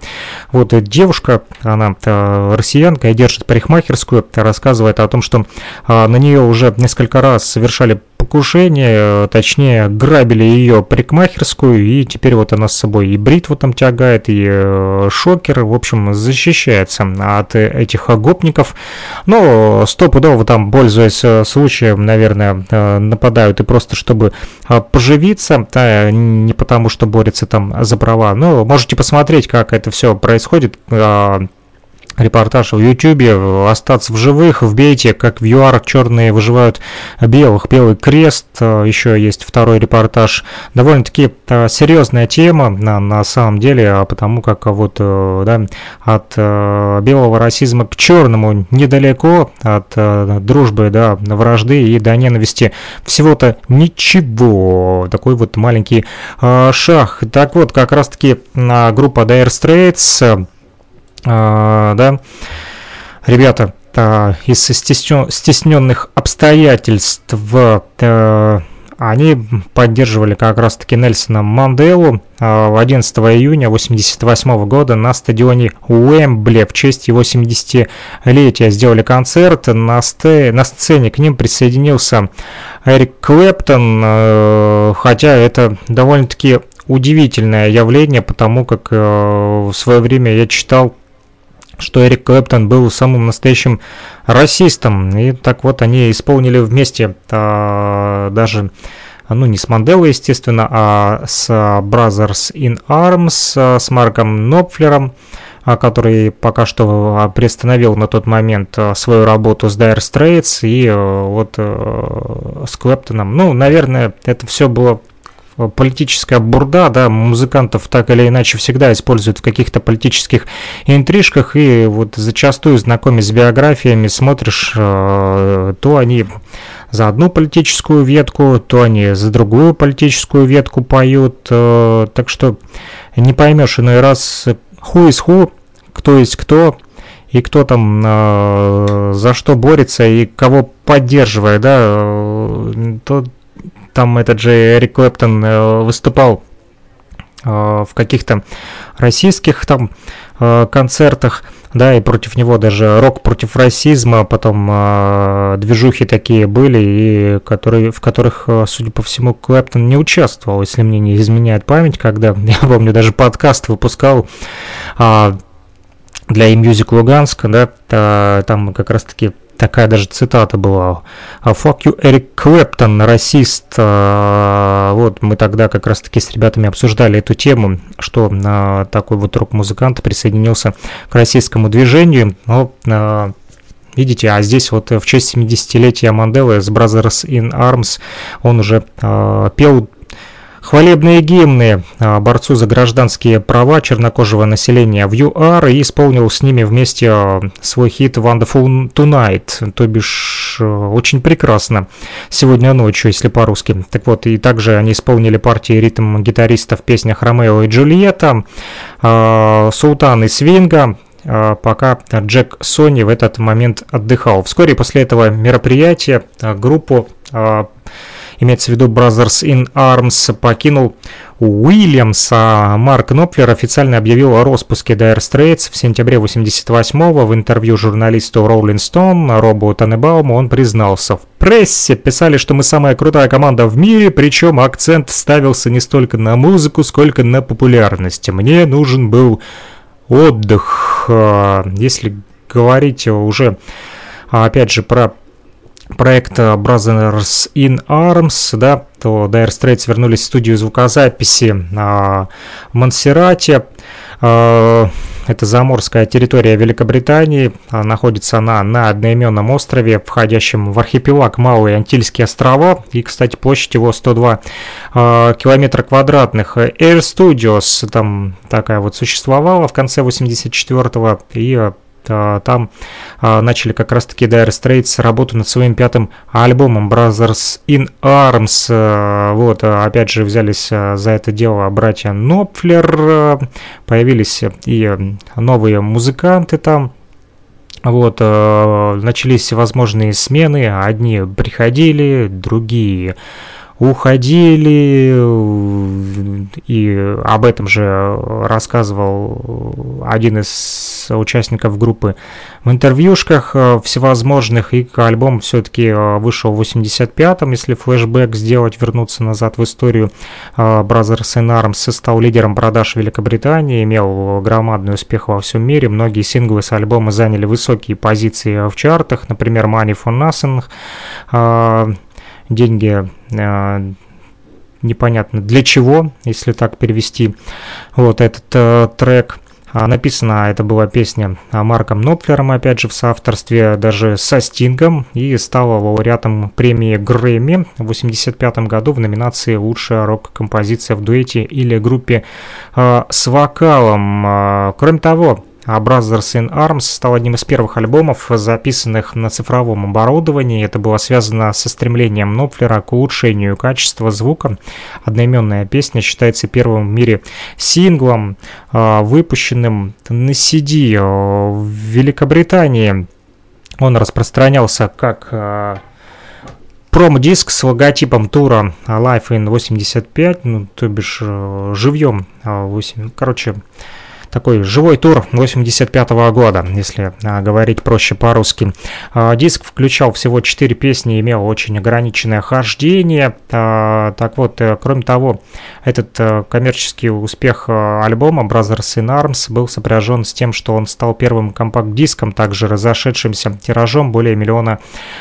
вот девушка, она э, россиянка и держит парикмахерскую, рассказывает о том, что э, на нее уже несколько раз совершали покушение, э, точнее грабили ее парикмахерскую, и теперь вот она с собой и бритву там тягает, и э, шокер, в общем, защищается от этих гопников. Но стопудово там, пользуясь э, случаем, наверное, нападают и просто чтобы поживиться, не потому что борются там за права. Но можете посмотреть, как это все происходит репортаж в Ютубе «Остаться в живых», вбейте, как в ЮАР черные выживают белых, белый крест, еще есть второй репортаж. Довольно-таки э, серьезная тема на, на самом деле, а потому как вот э, да, от э, белого расизма к черному недалеко, от дружбы до вражды и до ненависти всего-то ничего. Такой вот маленький шаг. Так вот, как раз-таки группа Dire Straits а, да, ребята, а, из стесненных обстоятельств а, они поддерживали как раз-таки Нельсона Манделу 11 июня 1988 года на стадионе Уэмбли в честь его 70-летия. Сделали концерт, на, сцене к ним присоединился Эрик Клэптон, хотя это довольно-таки удивительное явление, потому как в свое время я читал что Эрик Клэптон был самым настоящим расистом. И так вот они исполнили вместе а, даже, ну не с Манделой, естественно, а с Brothers in Arms, а, с Марком Нопфлером, а, который пока что а, приостановил на тот момент свою работу с Dire Straits и вот с Клэптоном. Ну, наверное, это все было политическая бурда, да, музыкантов так или иначе всегда используют в каких-то политических интрижках, и вот зачастую знакомясь с биографиями, смотришь, э, то они за одну политическую ветку, то они за другую политическую ветку поют, э, так что не поймешь иной раз, who is who, кто есть кто, и кто там э, за что борется и кого поддерживает, да, э, то там этот же Эрик Клэптон э, выступал э, в каких-то российских там э, концертах, да, и против него даже рок против расизма, потом движухи такие были, и которые, в которых, судя по всему, Клэптон не участвовал, если мне не изменяет память, когда, я помню, даже подкаст выпускал э, для E-Music Луганска, да, там как раз-таки такая даже цитата была. «Fuck you, Эрик Клэптон, расист». А, вот мы тогда как раз-таки с ребятами обсуждали эту тему, что а, такой вот рок-музыкант присоединился к российскому движению. Но а, Видите, а здесь вот в честь 70-летия Манделы с Brothers in Arms он уже э, пел хвалебные гимны а, борцу за гражданские права чернокожего населения в ЮАР и исполнил с ними вместе а, свой хит Wonderful Tonight, то бишь а, очень прекрасно сегодня ночью, если по-русски. Так вот, и также они исполнили партии ритм гитариста в песнях Ромео и Джульетта, Султан и Свинга, пока Джек Сони в этот момент отдыхал. Вскоре после этого мероприятия группу имеется в виду Brothers in Arms, покинул Уильямс, а Марк Нопфлер официально объявил о распуске Dire Straits в сентябре 88-го. В интервью журналисту Rolling Stone Робу Танебауму он признался. В прессе писали, что мы самая крутая команда в мире, причем акцент ставился не столько на музыку, сколько на популярность. Мне нужен был отдых. А, если говорить уже, опять же, про проект Brothers in Arms, да, то Dire Straits вернулись в студию звукозаписи в Монсеррате. А, это заморская территория Великобритании. А, находится она на одноименном острове, входящем в архипелаг Малые Антильские острова. И, кстати, площадь его 102 э, километра квадратных. Air Studios там такая вот существовала в конце 84-го. И а, там а, начали как раз-таки Dire Straits работу над своим пятым альбомом Brothers in Arms. А, вот, опять же, взялись за это дело братья Нопфлер, появились и новые музыканты там, вот, начались всевозможные смены, одни приходили, другие уходили, и об этом же рассказывал один из участников группы. В интервьюшках э, всевозможных, и альбом все-таки э, вышел в 85-м, если флешбэк сделать, вернуться назад в историю, э, Brothers in Arms стал лидером продаж Великобритании, имел громадный успех во всем мире, многие синглы с альбома заняли высокие позиции в чартах, например, Money for Nothing, деньги э, непонятно для чего, если так перевести вот этот э, трек. А написана это была песня Марком Нопфлером, опять же, в соавторстве даже со Стингом, и стала лауреатом премии Грэмми в 1985 году в номинации «Лучшая рок-композиция в дуэте или группе э, с вокалом». Э, кроме того, а Brothers in Arms стал одним из первых альбомов, записанных на цифровом оборудовании. Это было связано со стремлением Нопфлера к улучшению качества звука. Одноименная песня считается первым в мире синглом, а, выпущенным на CD а, в Великобритании. Он распространялся как промо-диск с логотипом тура Life in 85, ну, то бишь живьем, 8, короче, такой живой тур 85 -го года, если а, говорить проще по-русски. А, диск включал всего 4 песни, имел очень ограниченное хождение. А, так вот, э, кроме того, этот э, коммерческий успех э, альбома Brothers in Arms был сопряжен с тем, что он стал первым компакт-диском, также разошедшимся тиражом более миллиона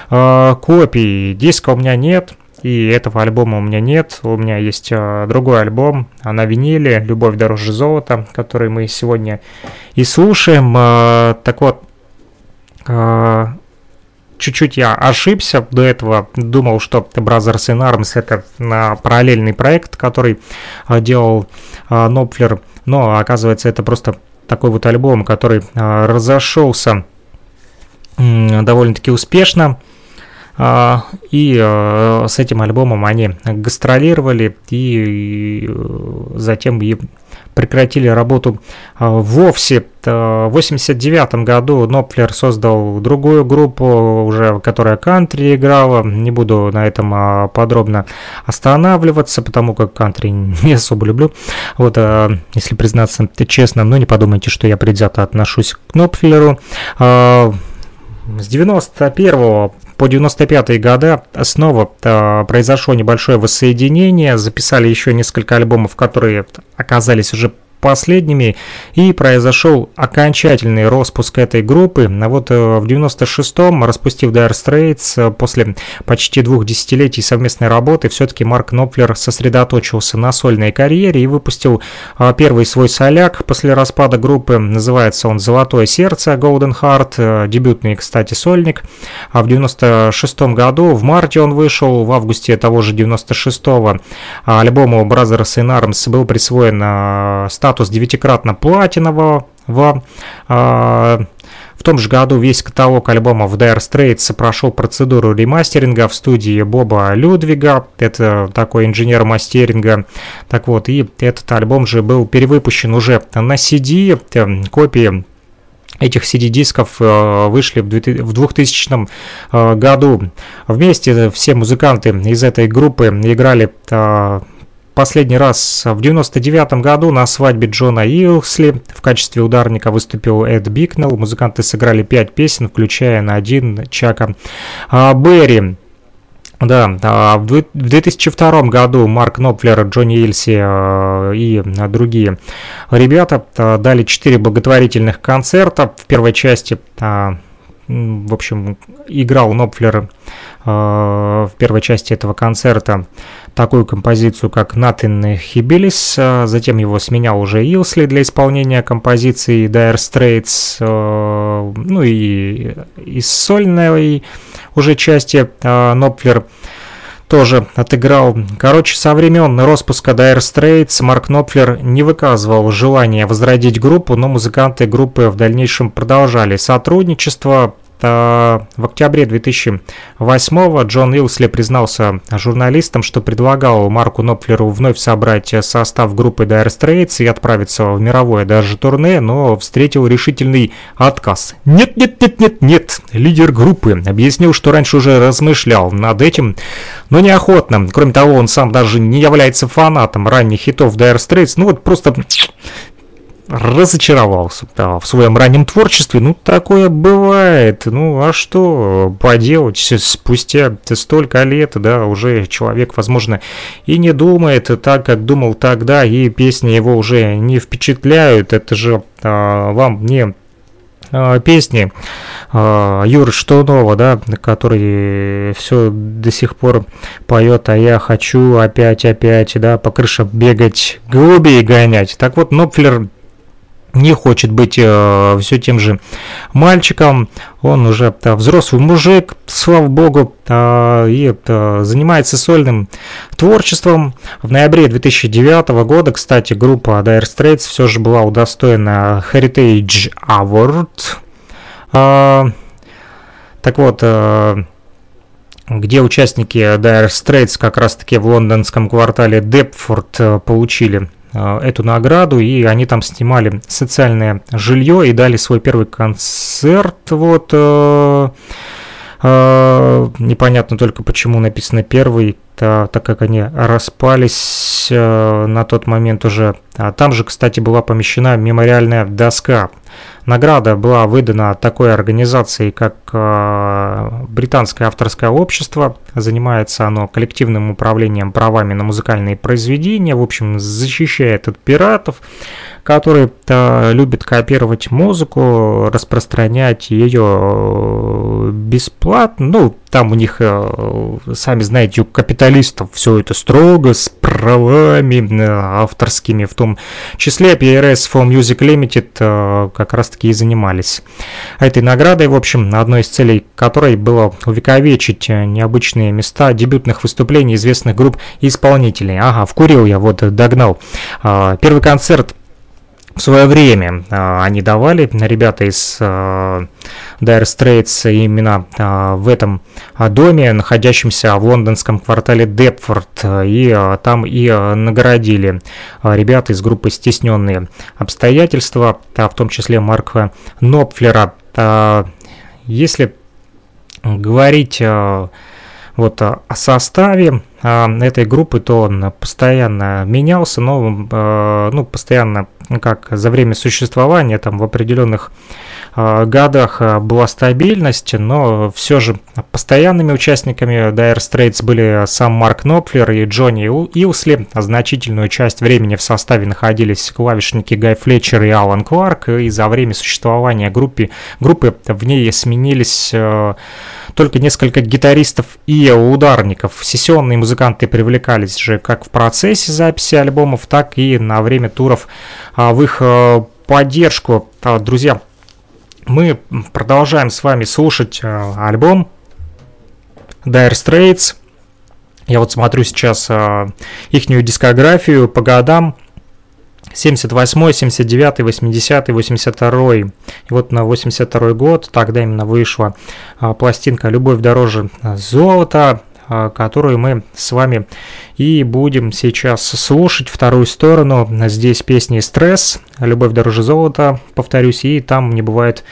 копий. Диска у меня нет, и этого альбома у меня нет. У меня есть э, другой альбом на виниле «Любовь дороже золота», который мы сегодня и слушаем. Э, так вот, э, чуть-чуть я ошибся до этого. Думал, что Brothers in Arms это параллельный проект, который делал Нопфлер. Но оказывается, это просто такой вот альбом, который разошелся довольно-таки успешно. А, и э, с этим альбомом они гастролировали и э, затем и прекратили работу а, вовсе. В 1989 году Нопфлер создал другую группу, уже которая кантри играла. Не буду на этом а, подробно останавливаться, потому как кантри не особо люблю. Вот, если признаться честно, но не подумайте, что я предвзято отношусь к Нопфлеру. С 91 по 95 годы снова э, произошло небольшое воссоединение, записали еще несколько альбомов, которые оказались уже последними, и произошел окончательный распуск этой группы. А вот э, в 96-м, распустив Dire Straits, э, после почти двух десятилетий совместной работы, все-таки Марк Нопфлер сосредоточился на сольной карьере и выпустил э, первый свой соляк после распада группы. Называется он «Золотое сердце» Golden Heart, дебютный, кстати, сольник. А в 96-м году, в марте он вышел, в августе того же 96-го, альбому Brothers in Arms был присвоен статус статус девятикратно платинового. В, э, в том же году весь каталог альбомов Dire Straits прошел процедуру ремастеринга в студии Боба Людвига, это такой инженер мастеринга. Так вот, и этот альбом же был перевыпущен уже на CD, копии этих CD-дисков э, вышли в 2000 э, году. Вместе все музыканты из этой группы играли э, Последний раз в 99 году на свадьбе Джона Илсли в качестве ударника выступил Эд Бикнелл. Музыканты сыграли 5 песен, включая на один Чака а, Берри. Да, а в 2002 году Марк Нопфлер, Джонни Ильси а, и другие ребята дали 4 благотворительных концерта. В первой части, в общем, играл Нопфлер в первой части этого концерта такую композицию, как Nothing Hibbilis, а затем его сменял уже Илсли для исполнения композиции Dire Straits, э, ну и из сольной уже части Нопфлер тоже отыграл. Короче, со времен распуска Dire Straits Марк Нопфлер не выказывал желания возродить группу, но музыканты группы в дальнейшем продолжали сотрудничество, в октябре 2008 Джон Илсли признался журналистам, что предлагал Марку Нопфлеру вновь собрать состав группы Dire Straits и отправиться в мировое даже турне, но встретил решительный отказ. Нет, нет, нет, нет, нет. Лидер группы объяснил, что раньше уже размышлял над этим, но неохотно. Кроме того, он сам даже не является фанатом ранних хитов Dire Straits. Ну вот просто разочаровался да, в своем раннем творчестве. Ну, такое бывает. Ну, а что поделать спустя столько лет, да, уже человек, возможно, и не думает так, как думал тогда, и песни его уже не впечатляют. Это же а, вам не а, песни а, Юры Штунова, да, который все до сих пор поет, а я хочу опять, опять, да, по крышам бегать, голубей гонять. Так вот, Нопфлер не хочет быть э, все тем же мальчиком, он уже э, взрослый мужик, слава богу, э, и э, занимается сольным творчеством. В ноябре 2009 года, кстати, группа Dire Straits все же была удостоена Heritage Award. Э, так вот, э, где участники Dire Straits как раз-таки в лондонском квартале Депфорд э, получили эту награду, и они там снимали социальное жилье и дали свой первый концерт вот э, Э, непонятно только, почему написано первый, так как они распались э, на тот момент уже. А там же, кстати, была помещена мемориальная доска. Награда была выдана такой организации, как э, Британское авторское общество. Занимается оно коллективным управлением правами на музыкальные произведения. В общем, защищает от пиратов которые э, любят копировать музыку, распространять ее э, бесплатно. Ну, там у них, э, сами знаете, у капиталистов все это строго, с правами э, авторскими, в том числе PRS for Music Limited как раз-таки и занимались этой наградой. В общем, одной из целей которой было увековечить необычные места дебютных выступлений известных групп и исполнителей. Ага, вкурил я, вот догнал. Первый концерт в свое время а, они давали, ребята из а, Dire Straits, именно а, в этом доме, находящемся в лондонском квартале Депфорд, и там и наградили ребята из группы «Стесненные обстоятельства», в том числе Марка Нопфлера. Если говорить вот о составе этой группы, то он постоянно менялся, но ну, постоянно как за время существования там в определенных э, годах э, была стабильность, но все же постоянными участниками Dire Straits были сам Марк Нопфлер и Джонни Илсли. Значительную часть времени в составе находились клавишники Гай Флетчер и Алан Кларк, и за время существования группы, группы в ней сменились э, только несколько гитаристов и ударников. Сессионные музыканты привлекались же как в процессе записи альбомов, так и на время туров а, в их э, поддержку. А, друзья, мы продолжаем с вами слушать э, альбом Dire Straits. Я вот смотрю сейчас э, ихнюю дискографию по годам. 78, 79, 80, 82. И вот на 82 год, тогда именно вышла пластинка «Любовь дороже золота», а, которую мы с вами и будем сейчас слушать. Вторую сторону. Здесь песни «Стресс», «Любовь дороже золота», повторюсь, и там не бывает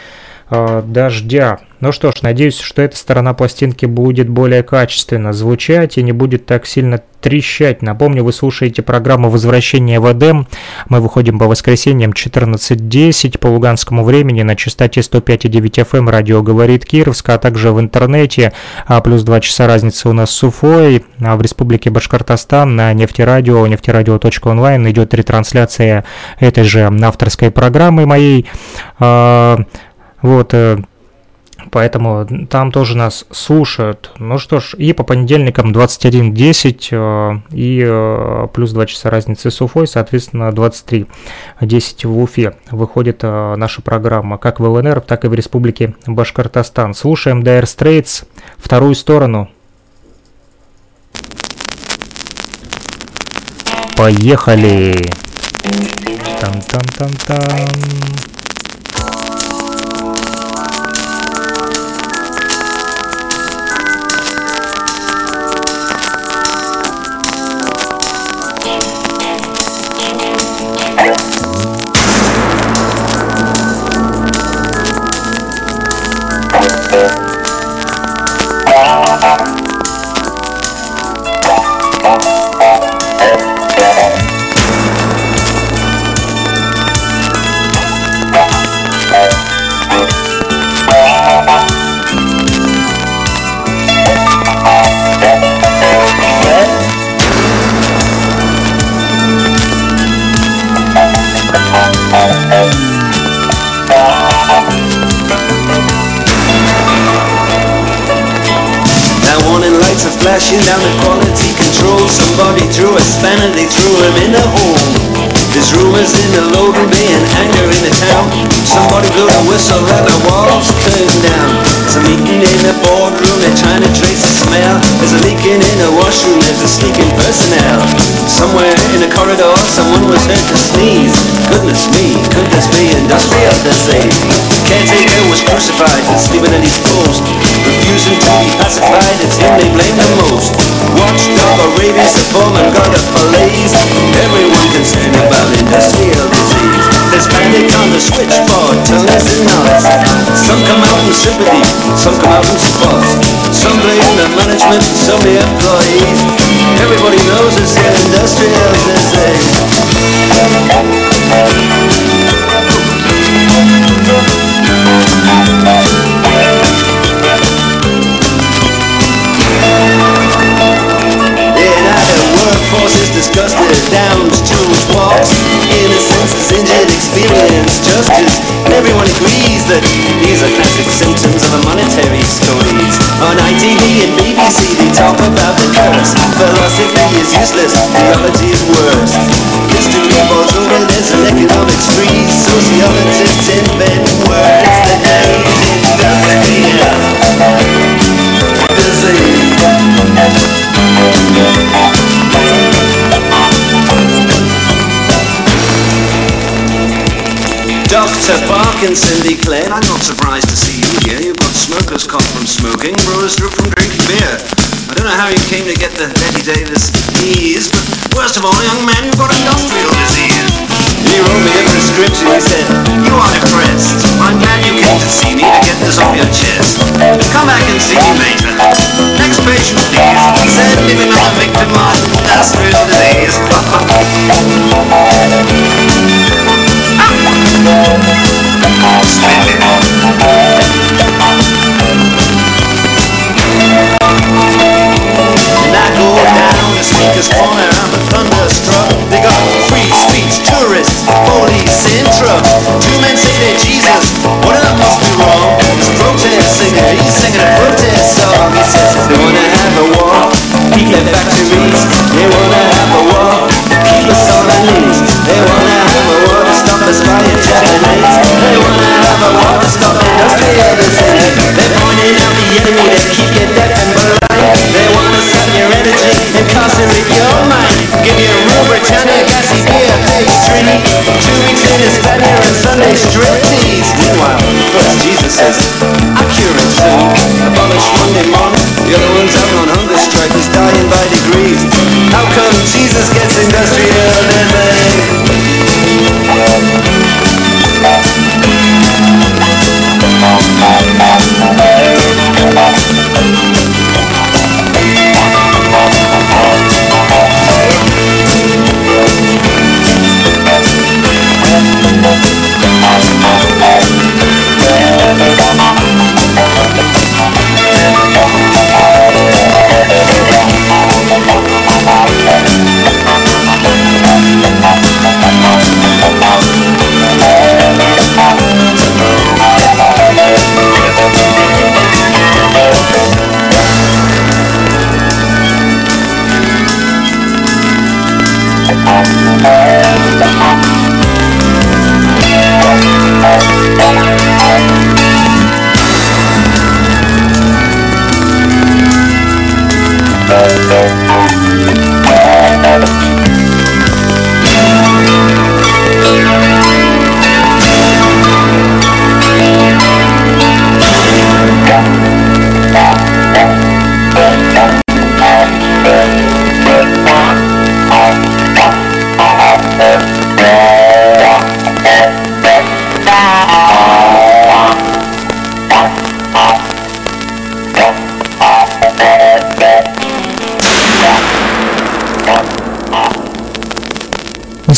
э, дождя. Ну что ж, надеюсь, что эта сторона пластинки будет более качественно звучать и не будет так сильно трещать. Напомню, вы слушаете программу «Возвращение в Эдем». Мы выходим по воскресеньям 14.10 по луганскому времени на частоте 105,9 FM эм радио «Говорит Кировск», а также в интернете. А плюс 2 часа разницы у нас с Уфой. А в Республике Башкортостан на нефтерадио, нефтерадио.онлайн идет ретрансляция этой же авторской программы моей. А, вот, э, поэтому там тоже нас слушают. Ну что ж, и по понедельникам 21.10 э, и э, плюс 2 часа разницы с Уфой, соответственно 23.10 в Уфе выходит наша программа как в ЛНР, так и в Республике Башкортостан. Слушаем Dire Straits, вторую сторону. Поехали! Там-там-там-там. Flashing down the quality control. Somebody threw a spanner, they threw him in a hole. There's rumors in the loading bay and anger in the town. Somebody blew the whistle and the walls turned down. There's a meeting in the boardroom, they're trying to trace the smell. There's a leaking in the washroom, there's a sneaking personnel. Somewhere in the corridor, someone was heard to sneeze. Goodness me, could this be industrial disease? Caretaker was crucified and sleeping at his post Refusing to be pacified, it's him they blame the most. Watchdog or rabies, the foreman got a police. Everyone concerned about industrial disease there's panic on the switchboard, tunnels and nuts. Some come out in sympathy, some come out in support. Some blame the management, some the employees. Everybody knows it's an industrial disease. restless, is were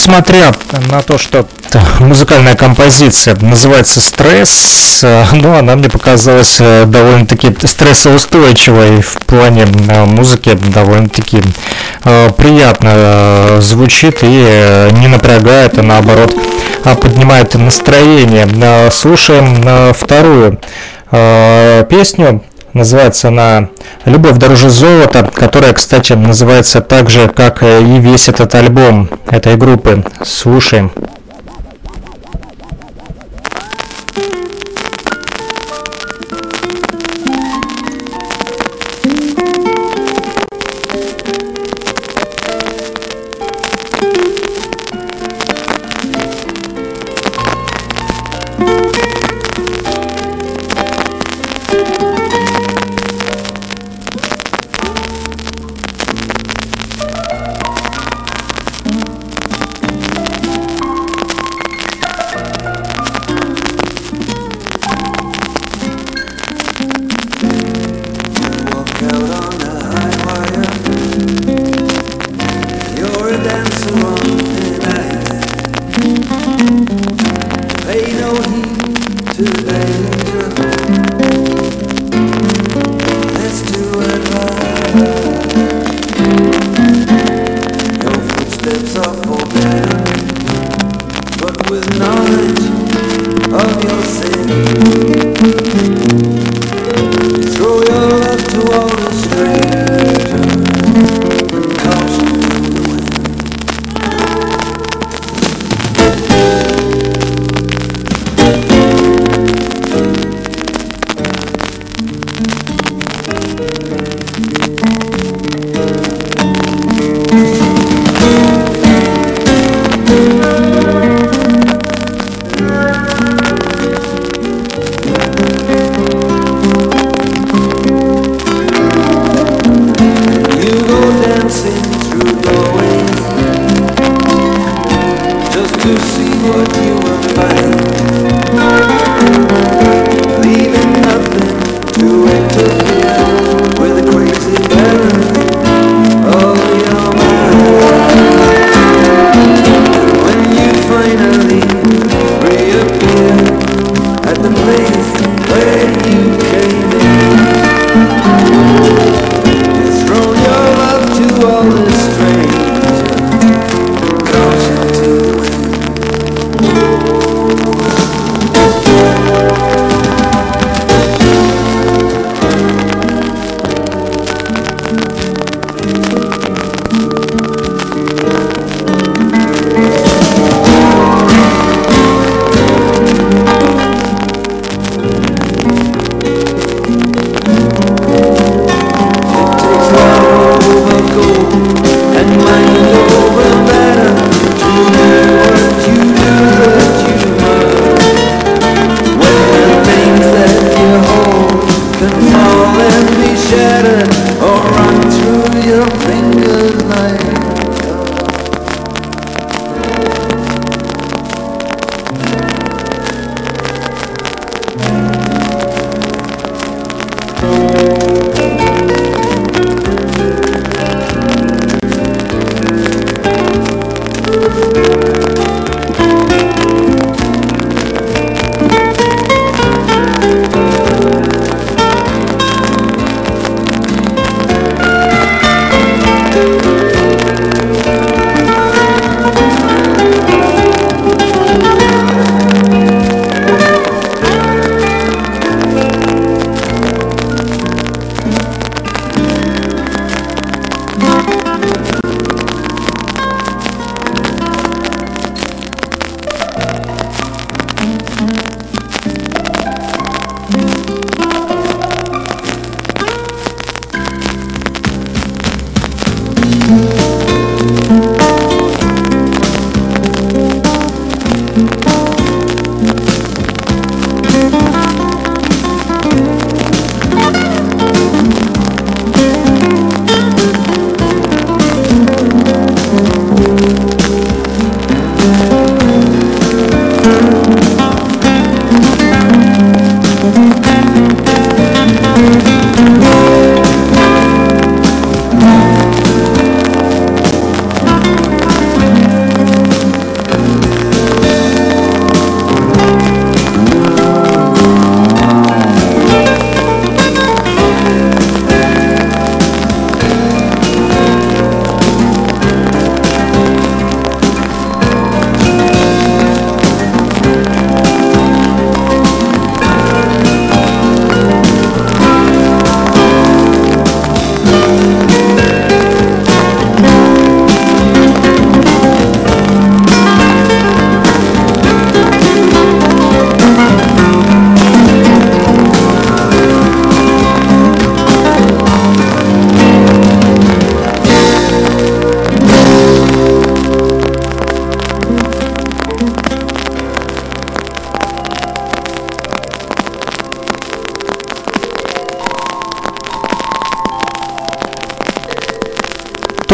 несмотря на то, что музыкальная композиция называется «Стресс», э, ну она мне показалась э, довольно-таки стрессоустойчивой в плане э, музыки, довольно-таки приятно звучит и не напрягает, а наоборот а поднимает настроение. Слушаем вторую песню Называется она «Любовь дороже золота», которая, кстати, называется так же, как э, и весь этот альбом этой группы. Слушаем.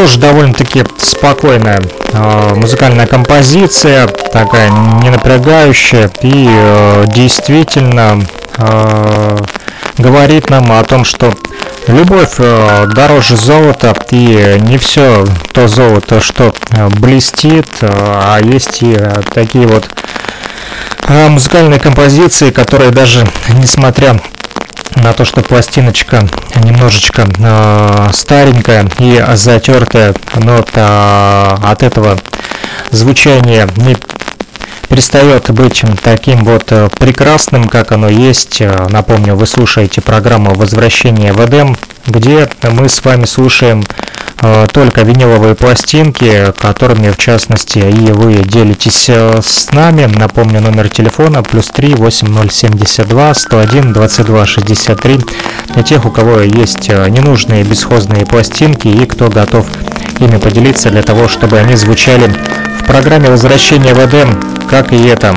тоже довольно-таки спокойная э, музыкальная композиция, такая не напрягающая и э, действительно э, говорит нам о том, что любовь э, дороже золота и не все то золото, что э, блестит, э, а есть и э, такие вот э, музыкальные композиции, которые даже несмотря на то, что пластиночка немножечко э, старенькая и затертая, но э, от этого звучание не перестает быть таким вот э, прекрасным, как оно есть. Э, напомню, вы слушаете программу «Возвращение в Эдем», где мы с вами слушаем только виниловые пластинки, которыми в частности и вы делитесь с нами. Напомню, номер телефона плюс 3 8072 101 22 63 для тех, у кого есть ненужные бесхозные пластинки и кто готов ими поделиться для того, чтобы они звучали в программе «Возвращение в Эдем», как и эта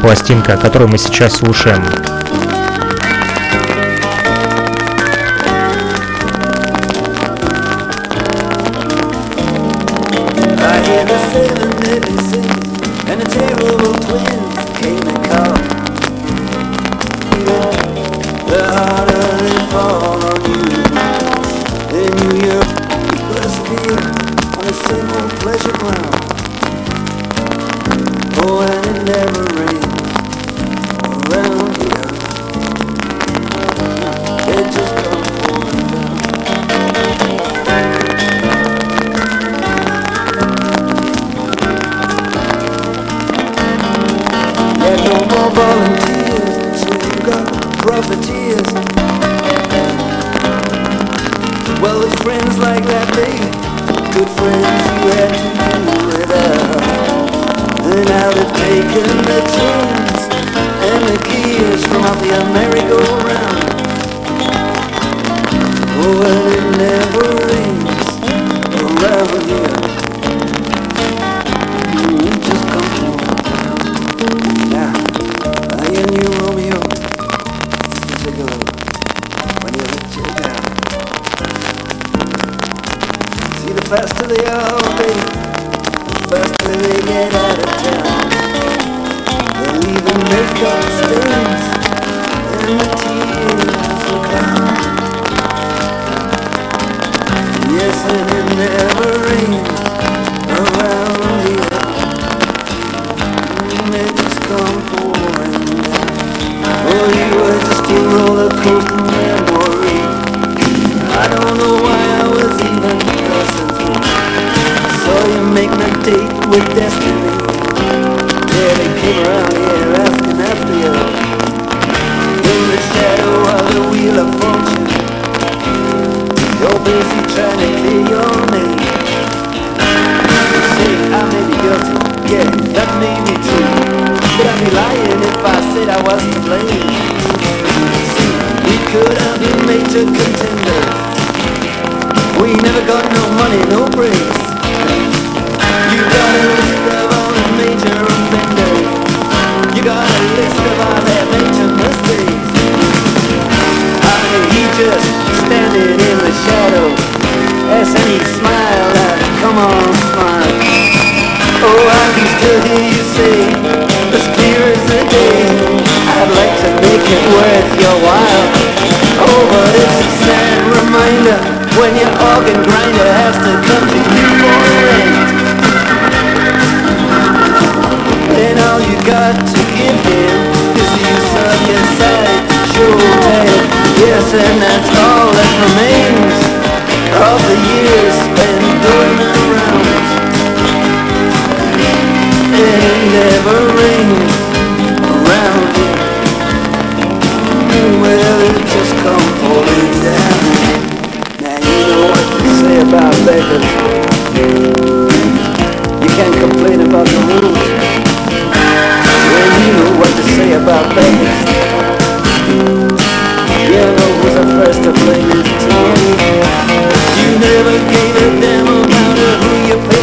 пластинка, которую мы сейчас слушаем. We never got no money, no breaks. You got a list of all the major offenders. You got a list of all their major mistakes. I mean, he just standing in the shadow. As yes, any smile, like, come on, smile. Oh, I can still hear you say, as clear as the day. I'd like to make it worth your while. Oh, but it's a sad reminder. When your organ grinder has to come to you for rent Then all you got to give him Is the use of your sight to show pain Yes, and that's all that remains Of the years spent going around. rounds It never rains around here say about beggars. You can't complain about the rules. Well, you know what to say about beggars. You know who's the first to blame is tears. You never gave a damn about who you paid.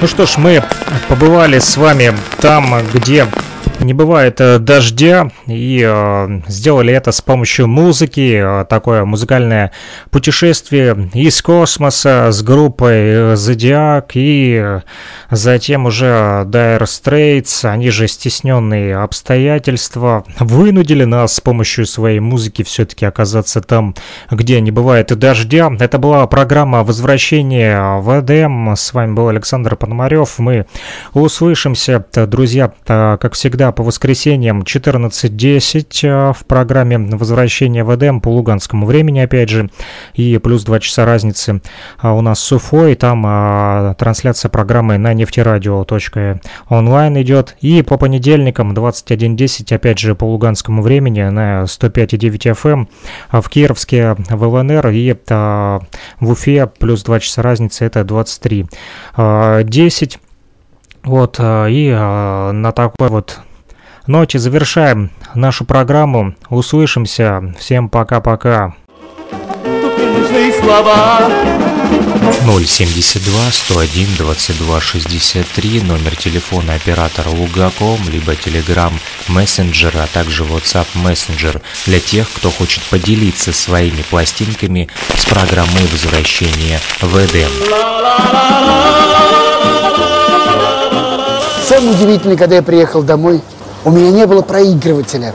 Ну что ж, мы побывали с вами там, где не бывает э, дождя, и э, сделали это с помощью музыки, э, такое музыкальное путешествие из космоса с группой Зодиак, и э, затем уже Dire Straits, они же стесненные обстоятельства, вынудили нас с помощью своей музыки все-таки оказаться там, где не бывает дождя. Это была программа возвращения в Эдем, с вами был Александр Пономарев, мы услышимся, друзья, как всегда, по воскресеньям 14.10 э, в программе «Возвращение в Эдем» по луганскому времени, опять же, и плюс 2 часа разницы у нас с Уфой, там трансляция программы на нефтерадио.онлайн идет, и по понедельникам 21.10, опять же, по луганскому времени на 105.9 FM эм, а в Кировске в ЛНР и а, в Уфе плюс 2 часа разницы, это 23.10. Вот, и на такой вот ноте завершаем нашу программу. Услышимся. Всем пока-пока. 072 101 22 63 номер телефона оператора Лугаком, либо Telegram Messenger, а также WhatsApp Messenger для тех, кто хочет поделиться своими пластинками с программой возвращения в Эдем. Самое удивительное, когда я приехал домой, у меня не было проигрывателя.